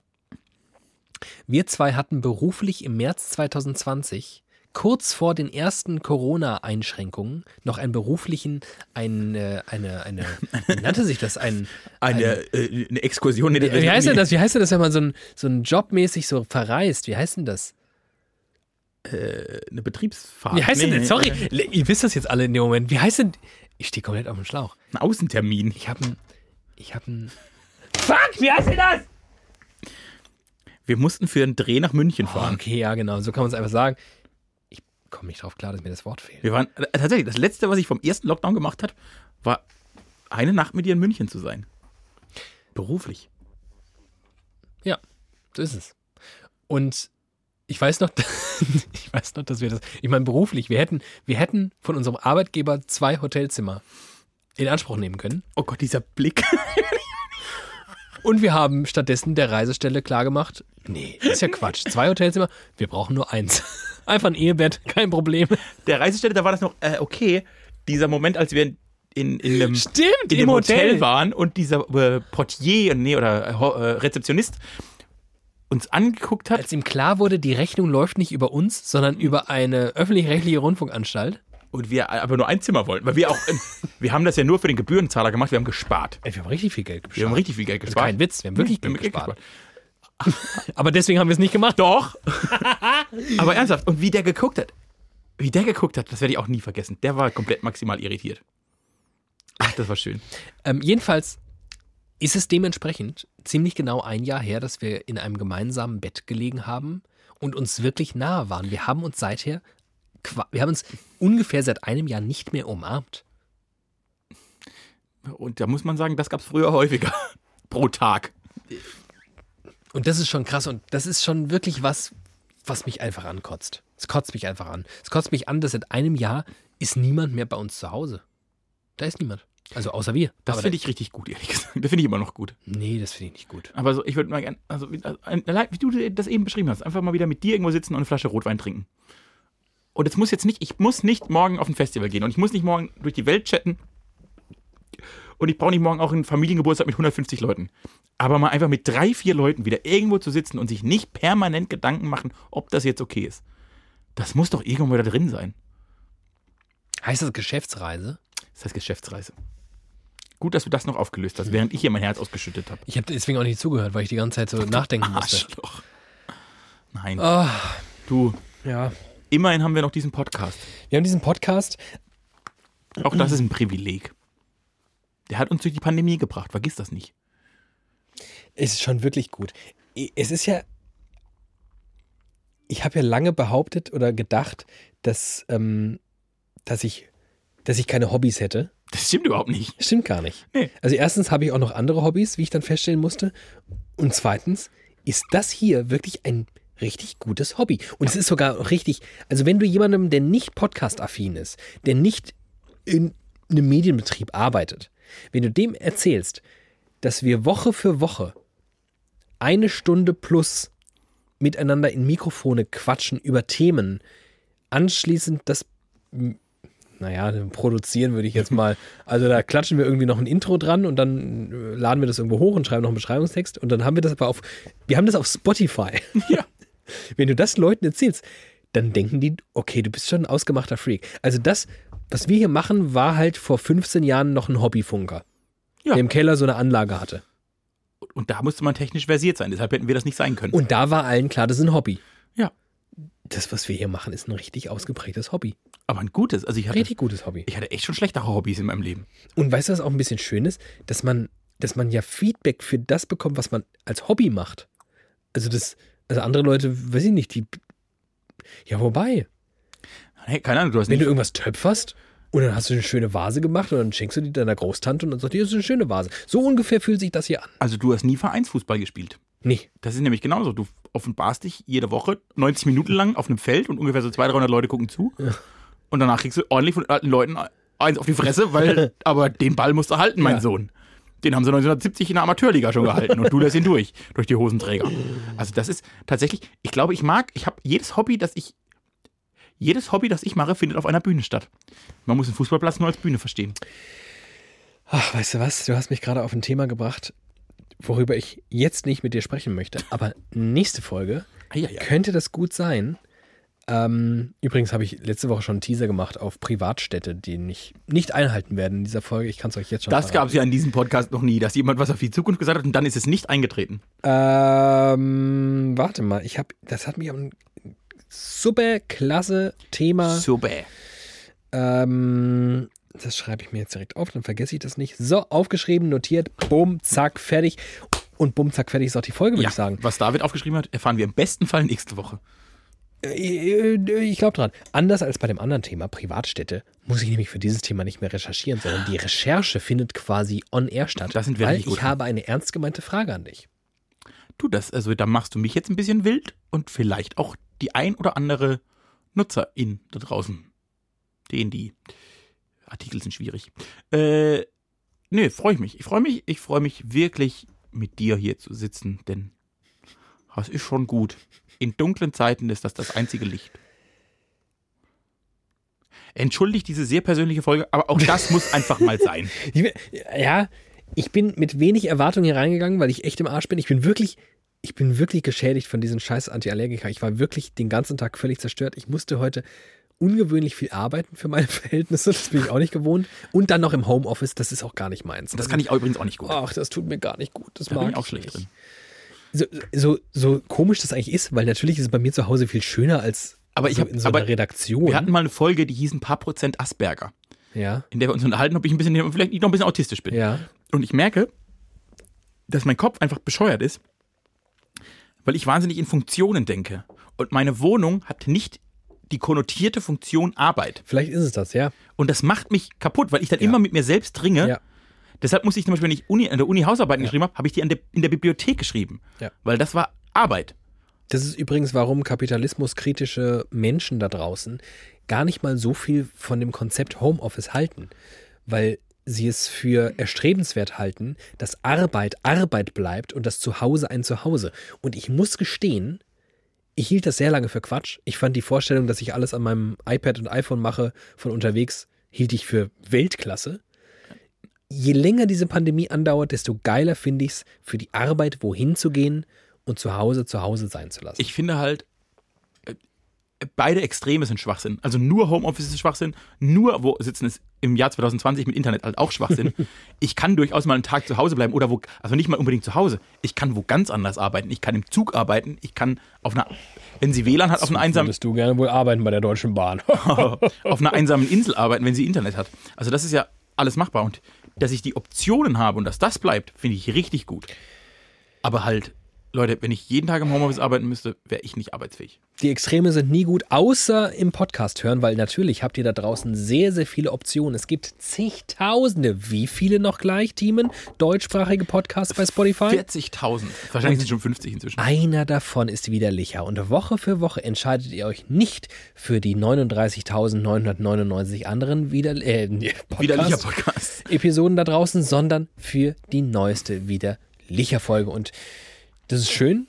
Wir zwei hatten beruflich im März 2020 kurz vor den ersten Corona-Einschränkungen noch einen beruflichen, ein, äh, eine, eine, wie nannte sich das? Ein, eine, äh, eine Exkursion. Nee, wie heißt denn das? Wie heißt denn das, wenn man so ein, so ein jobmäßig so verreist? Wie heißt denn das? Eine Betriebsfahrt. Wie heißt denn Nee, das? Sorry, äh, Le- ihr wisst das jetzt alle in dem Moment. Wie heißt denn. Ich stehe komplett auf dem Schlauch. Ein Außentermin. Ich habe ein. Ich habe ein. Fuck, wie heißt denn das? Wir mussten für einen Dreh nach München Oh, fahren. okay, ja, genau. So kann man es einfach sagen. Ich komme nicht drauf klar, dass mir das Wort fehlt. Wir waren äh, tatsächlich, das letzte, was ich vom ersten Lockdown gemacht habe, war eine Nacht mit dir in München zu sein. Beruflich. Ja, so ist es. Und ich weiß noch, ich weiß noch, dass wir das. Ich meine, beruflich, wir hätten, wir hätten von unserem Arbeitgeber zwei Hotelzimmer in Anspruch nehmen können. Oh Gott, dieser Blick. Und wir haben stattdessen der Reisestelle klargemacht, nee, das ist ja Quatsch. Zwei Hotelzimmer, wir brauchen nur eins. Einfach ein Ehebett, kein Problem. Der Reisestelle, da war das noch äh, okay. Dieser Moment, als wir in, in, in einem Stimmt, in dem Hotel. waren und dieser äh, Portier nee, oder äh, äh, Rezeptionist uns angeguckt hat. Als ihm klar wurde, die Rechnung läuft nicht über uns, sondern über eine öffentlich-rechtliche Rundfunkanstalt. Und wir aber nur ein Zimmer wollten. Weil wir auch, wir haben das ja nur für den Gebührenzahler gemacht, wir haben gespart. Ey, wir haben richtig viel Geld Wir gespart. haben richtig viel Geld ist gespart. kein Witz, wir haben wirklich Wir haben Geld Geld gespart. Aber deswegen haben wir es nicht gemacht. Doch. aber ernsthaft. Und wie der geguckt hat. Wie der geguckt hat, das werde ich auch nie vergessen. Der war komplett maximal irritiert. Ach, das war schön. Ähm, jedenfalls ist es dementsprechend ziemlich genau ein Jahr her, dass wir in einem gemeinsamen Bett gelegen haben und uns wirklich nahe waren. Wir haben uns seither, wir haben uns ungefähr seit einem Jahr nicht mehr umarmt. Und da muss man sagen, das gab es früher häufiger. Pro Tag. Und das ist schon krass und das ist schon wirklich was, was mich einfach ankotzt. Es kotzt mich einfach an. Es kotzt mich an, dass seit einem Jahr ist niemand mehr bei uns zu Hause. Da ist niemand. Also außer wir. Das finde ich richtig gut, ehrlich gesagt. Das finde ich immer noch gut. Nee, das finde ich nicht gut. Aber so, ich würde mal gerne, also wie, also, wie du das eben beschrieben hast, einfach mal wieder mit dir irgendwo sitzen und eine Flasche Rotwein trinken. Und es muss jetzt nicht, ich muss nicht morgen auf ein Festival gehen und ich muss nicht morgen durch die Welt chatten und ich brauche nicht morgen auch einen Familiengeburtstag mit 150 Leuten. Aber mal einfach mit drei, vier Leuten wieder irgendwo zu sitzen und sich nicht permanent Gedanken machen, ob das jetzt okay ist. Das muss doch irgendwo da drin sein. Heißt das Geschäftsreise? Das heißt Geschäftsreise. Gut, dass du das noch aufgelöst hast, während ich hier mein Herz ausgeschüttet habe. Ich habe deswegen auch nicht zugehört, weil ich die ganze Zeit so nachdenken musste. Arschloch. Nein. Ah, Du, ja. Immerhin haben wir noch diesen Podcast. Wir haben diesen Podcast. Auch das ist ein Privileg. Der hat uns durch die Pandemie gebracht, vergiss das nicht. Es ist schon wirklich gut. Es ist ja. Ich habe ja lange behauptet oder gedacht, dass, ähm, dass, ich, dass ich keine Hobbys hätte. Das stimmt überhaupt nicht. Stimmt gar nicht. Nee. Also erstens habe ich auch noch andere Hobbys, wie ich dann feststellen musste. Und zweitens ist das hier wirklich ein richtig gutes Hobby. Und es ist sogar richtig, also wenn du jemandem, der nicht podcast-affin ist, der nicht in einem Medienbetrieb arbeitet, wenn du dem erzählst, dass wir Woche für Woche eine Stunde plus miteinander in Mikrofone quatschen über Themen, anschließend das naja, produzieren würde ich jetzt mal. Also da klatschen wir irgendwie noch ein Intro dran und dann äh, laden wir das irgendwo hoch und schreiben noch einen Beschreibungstext und dann haben wir das aber auf, wir haben das auf Spotify. Ja. Wenn du das Leuten erzählst, dann denken die, okay, du bist schon ein ausgemachter Freak. Also das, was wir hier machen, war halt vor 15 Jahren noch ein Hobbyfunker, Ja. der im Keller so eine Anlage hatte. Und da musste man technisch versiert sein, deshalb hätten wir das nicht sein können. Und da war allen klar, das ist ein Hobby. ja, Das, was wir hier machen, ist ein richtig ausgeprägtes Hobby. aber ein gutes. Also ich hatte, Richtig gutes Hobby. ich hatte echt schon schlechtere Hobbys in meinem Leben. Und weißt du, was auch ein bisschen schön ist? Dass man, dass man ja Feedback für das bekommt, was man als Hobby macht. Also das, also andere Leute, weiß ich nicht, die. Ja, wobei, Hey, keine Ahnung, du hast wenn nicht, du irgendwas töpferst und dann hast du eine schöne Vase gemacht und dann schenkst du die deiner Großtante und dann sagt die, das ist eine schöne Vase. So ungefähr fühlt sich das hier an. also du hast nie Vereinsfußball gespielt. Nee. Das ist nämlich genauso. Du offenbarst dich jede Woche 90 Minuten lang auf einem Feld und ungefähr so 200, 300 Leute gucken zu. Und danach kriegst du ordentlich von alten Leuten eins auf die Fresse, weil, aber den Ball musst du halten, mein Ja. Sohn. Den haben sie 1970 in der Amateurliga schon gehalten und du lässt ihn durch, durch die Hosenträger. Also das ist tatsächlich, ich glaube, ich mag, ich habe jedes Hobby, das ich, jedes Hobby, das ich mache, findet auf einer Bühne statt. Man muss den Fußballplatz nur als Bühne verstehen. Ach, weißt du was? Du hast mich gerade auf ein Thema gebracht, worüber ich jetzt nicht mit dir sprechen möchte. Aber nächste Folge könnte das gut sein. Ähm, übrigens habe ich letzte Woche schon einen Teaser gemacht auf Privatstädte, die nicht, nicht einhalten werden in dieser Folge. Ich kann es euch jetzt schon Das gab es ja in diesem Podcast noch nie, dass jemand was auf die Zukunft gesagt hat und dann ist es nicht eingetreten. Ähm, warte mal, ich habe, das hat mich am super klasse Thema. Super. Ähm, das schreibe ich mir jetzt direkt auf, dann vergesse ich das nicht. So, aufgeschrieben, notiert, bumm, zack, fertig. Und bumm, zack, fertig ist auch die Folge, würde Ja, ich sagen. was David aufgeschrieben hat, erfahren wir im besten Fall nächste Woche. Äh, Ich glaube dran. Anders als bei dem anderen Thema, Privatstädte, muss ich nämlich für dieses Thema nicht mehr recherchieren, sondern die Recherche findet quasi on air statt. Das sind wir weil richtig gut ich habe eine ernst gemeinte Frage an dich. Du, das, also da machst du mich jetzt ein bisschen wild und vielleicht auch die ein oder andere Nutzerin da draußen. Den, die Artikel sind schwierig. Äh, nee, freue ich mich. Ich freue mich, ich freue mich wirklich mit dir hier zu sitzen, denn das ist schon gut. In dunklen Zeiten ist das das einzige Licht. Entschuldigt diese sehr persönliche Folge, aber auch das muss einfach mal sein. Ich Ja, ich bin mit wenig Erwartung hier reingegangen, weil ich echt im Arsch bin. Ich bin wirklich, ich bin wirklich geschädigt von diesen scheiß Antiallergika. Ich war wirklich den ganzen Tag völlig zerstört. Ich musste heute ungewöhnlich viel arbeiten für meine Verhältnisse. Das bin ich auch nicht gewohnt. Und dann noch im Homeoffice. Das ist auch gar nicht meins. Das kann ich übrigens auch nicht gut. Ach, das tut mir gar nicht gut. Das da mag bin ich auch ich schlecht nicht. drin. So, so, so komisch das eigentlich ist, weil natürlich ist es bei mir zu Hause viel schöner als Aber ich so hab- in so aber einer Redaktion. Wir hatten mal eine Folge, die hieß ein paar Prozent Asperger, ja, in der wir uns unterhalten, ob ich ein bisschen, vielleicht noch ein bisschen autistisch bin. ja. Und ich merke, dass mein Kopf einfach bescheuert ist, weil ich wahnsinnig in Funktionen denke. Und meine Wohnung hat nicht die konnotierte Funktion Arbeit. Vielleicht ist es das, ja. Und das macht mich kaputt, weil ich dann immer mit mir selbst ringe. Ja. Deshalb muss ich zum Beispiel, wenn ich Uni, an der Uni Hausarbeiten geschrieben habe, habe ich die der, in der Bibliothek geschrieben. Ja. Weil das war Arbeit. Das ist übrigens, warum kapitalismuskritische Menschen da draußen gar nicht mal so viel von dem Konzept Homeoffice halten. Weil sie es für erstrebenswert halten, dass Arbeit Arbeit bleibt und das Zuhause ein Zuhause. Und ich muss gestehen, ich hielt das sehr lange für Quatsch. Ich fand die Vorstellung, dass ich alles an meinem iPad und iPhone mache von unterwegs, hielt ich für Weltklasse. Je länger diese Pandemie andauert, desto geiler finde ich es, für die Arbeit wohin zu gehen und zu Hause zu Hause sein zu lassen. Ich finde halt, äh, beide Extreme sind Schwachsinn. Also nur Homeoffice ist Schwachsinn, nur wo sitzen ist im Jahr 2020 mit Internet halt auch Schwachsinn. ich kann durchaus mal einen Tag zu Hause bleiben oder wo, also nicht mal unbedingt zu Hause. Ich kann wo ganz anders arbeiten. Ich kann im Zug arbeiten. Ich kann auf einer, wenn sie WLAN hat, auf einer einsamen, Würdest du gerne wohl arbeiten bei der Deutschen Bahn? auf einer einsamen Insel arbeiten, wenn sie Internet hat. Also das ist ja alles machbar. Und dass ich die Optionen habe und dass das bleibt, finde ich richtig gut. Aber halt, Leute, wenn ich jeden Tag im Homeoffice arbeiten müsste, wäre ich nicht arbeitsfähig. Die Extreme sind nie gut, außer im Podcast hören, weil natürlich habt ihr da draußen sehr, sehr viele Optionen. Es gibt zigtausende. Wie viele noch gleich, Teamen? Deutschsprachige Podcasts bei Spotify? 40.000. Wahrscheinlich sind schon 50 inzwischen. Einer davon ist widerlicher. Und Woche für Woche entscheidet ihr euch nicht für die 39.999 anderen wider äh, Widerlicher Podcast Podcast. Episoden da draußen, sondern für die neueste widerlicher Folge. Und das ist schön.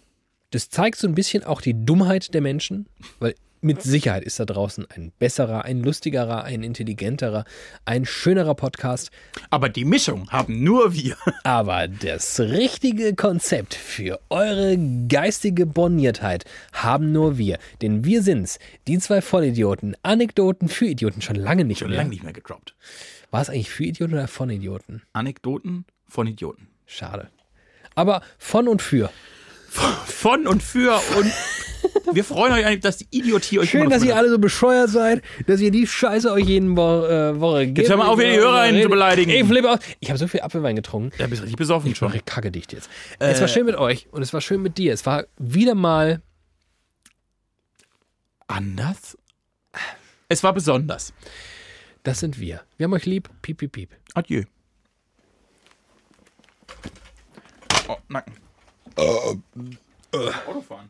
Das zeigt so ein bisschen auch die Dummheit der Menschen, weil mit Sicherheit ist da draußen ein besserer, ein lustigerer, ein intelligenterer, ein schönerer Podcast. Aber die Mischung haben nur wir. Aber das richtige Konzept für eure geistige Borniertheit haben nur wir. Denn wir sind's, die zwei Vollidioten, Anekdoten für Idioten, schon lange nicht Schon mehr. lange nicht mehr gedroppt. War es eigentlich für Idioten oder von Idioten? Anekdoten von Idioten. Schade. Aber von und für. Von und für und wir freuen euch eigentlich, dass die Idiotie euch Schön, dass ihr alle so bescheuert seid, dass ihr die Scheiße euch jeden Wo äh, Woche gebt. hör mal auf, hier die HörerInnen zu beleidigen. Ich flippe aus. Ich habe so viel Apfelwein getrunken. Ja, bist richtig besoffen Ich schon. mache kacke dicht jetzt. es war schön mit euch und es war schön mit dir. Es war wieder mal Anders? Es war besonders. Das sind wir. Wir haben euch lieb. Piep, piep, piep. Adieu. Oh, Nacken. Autofahren.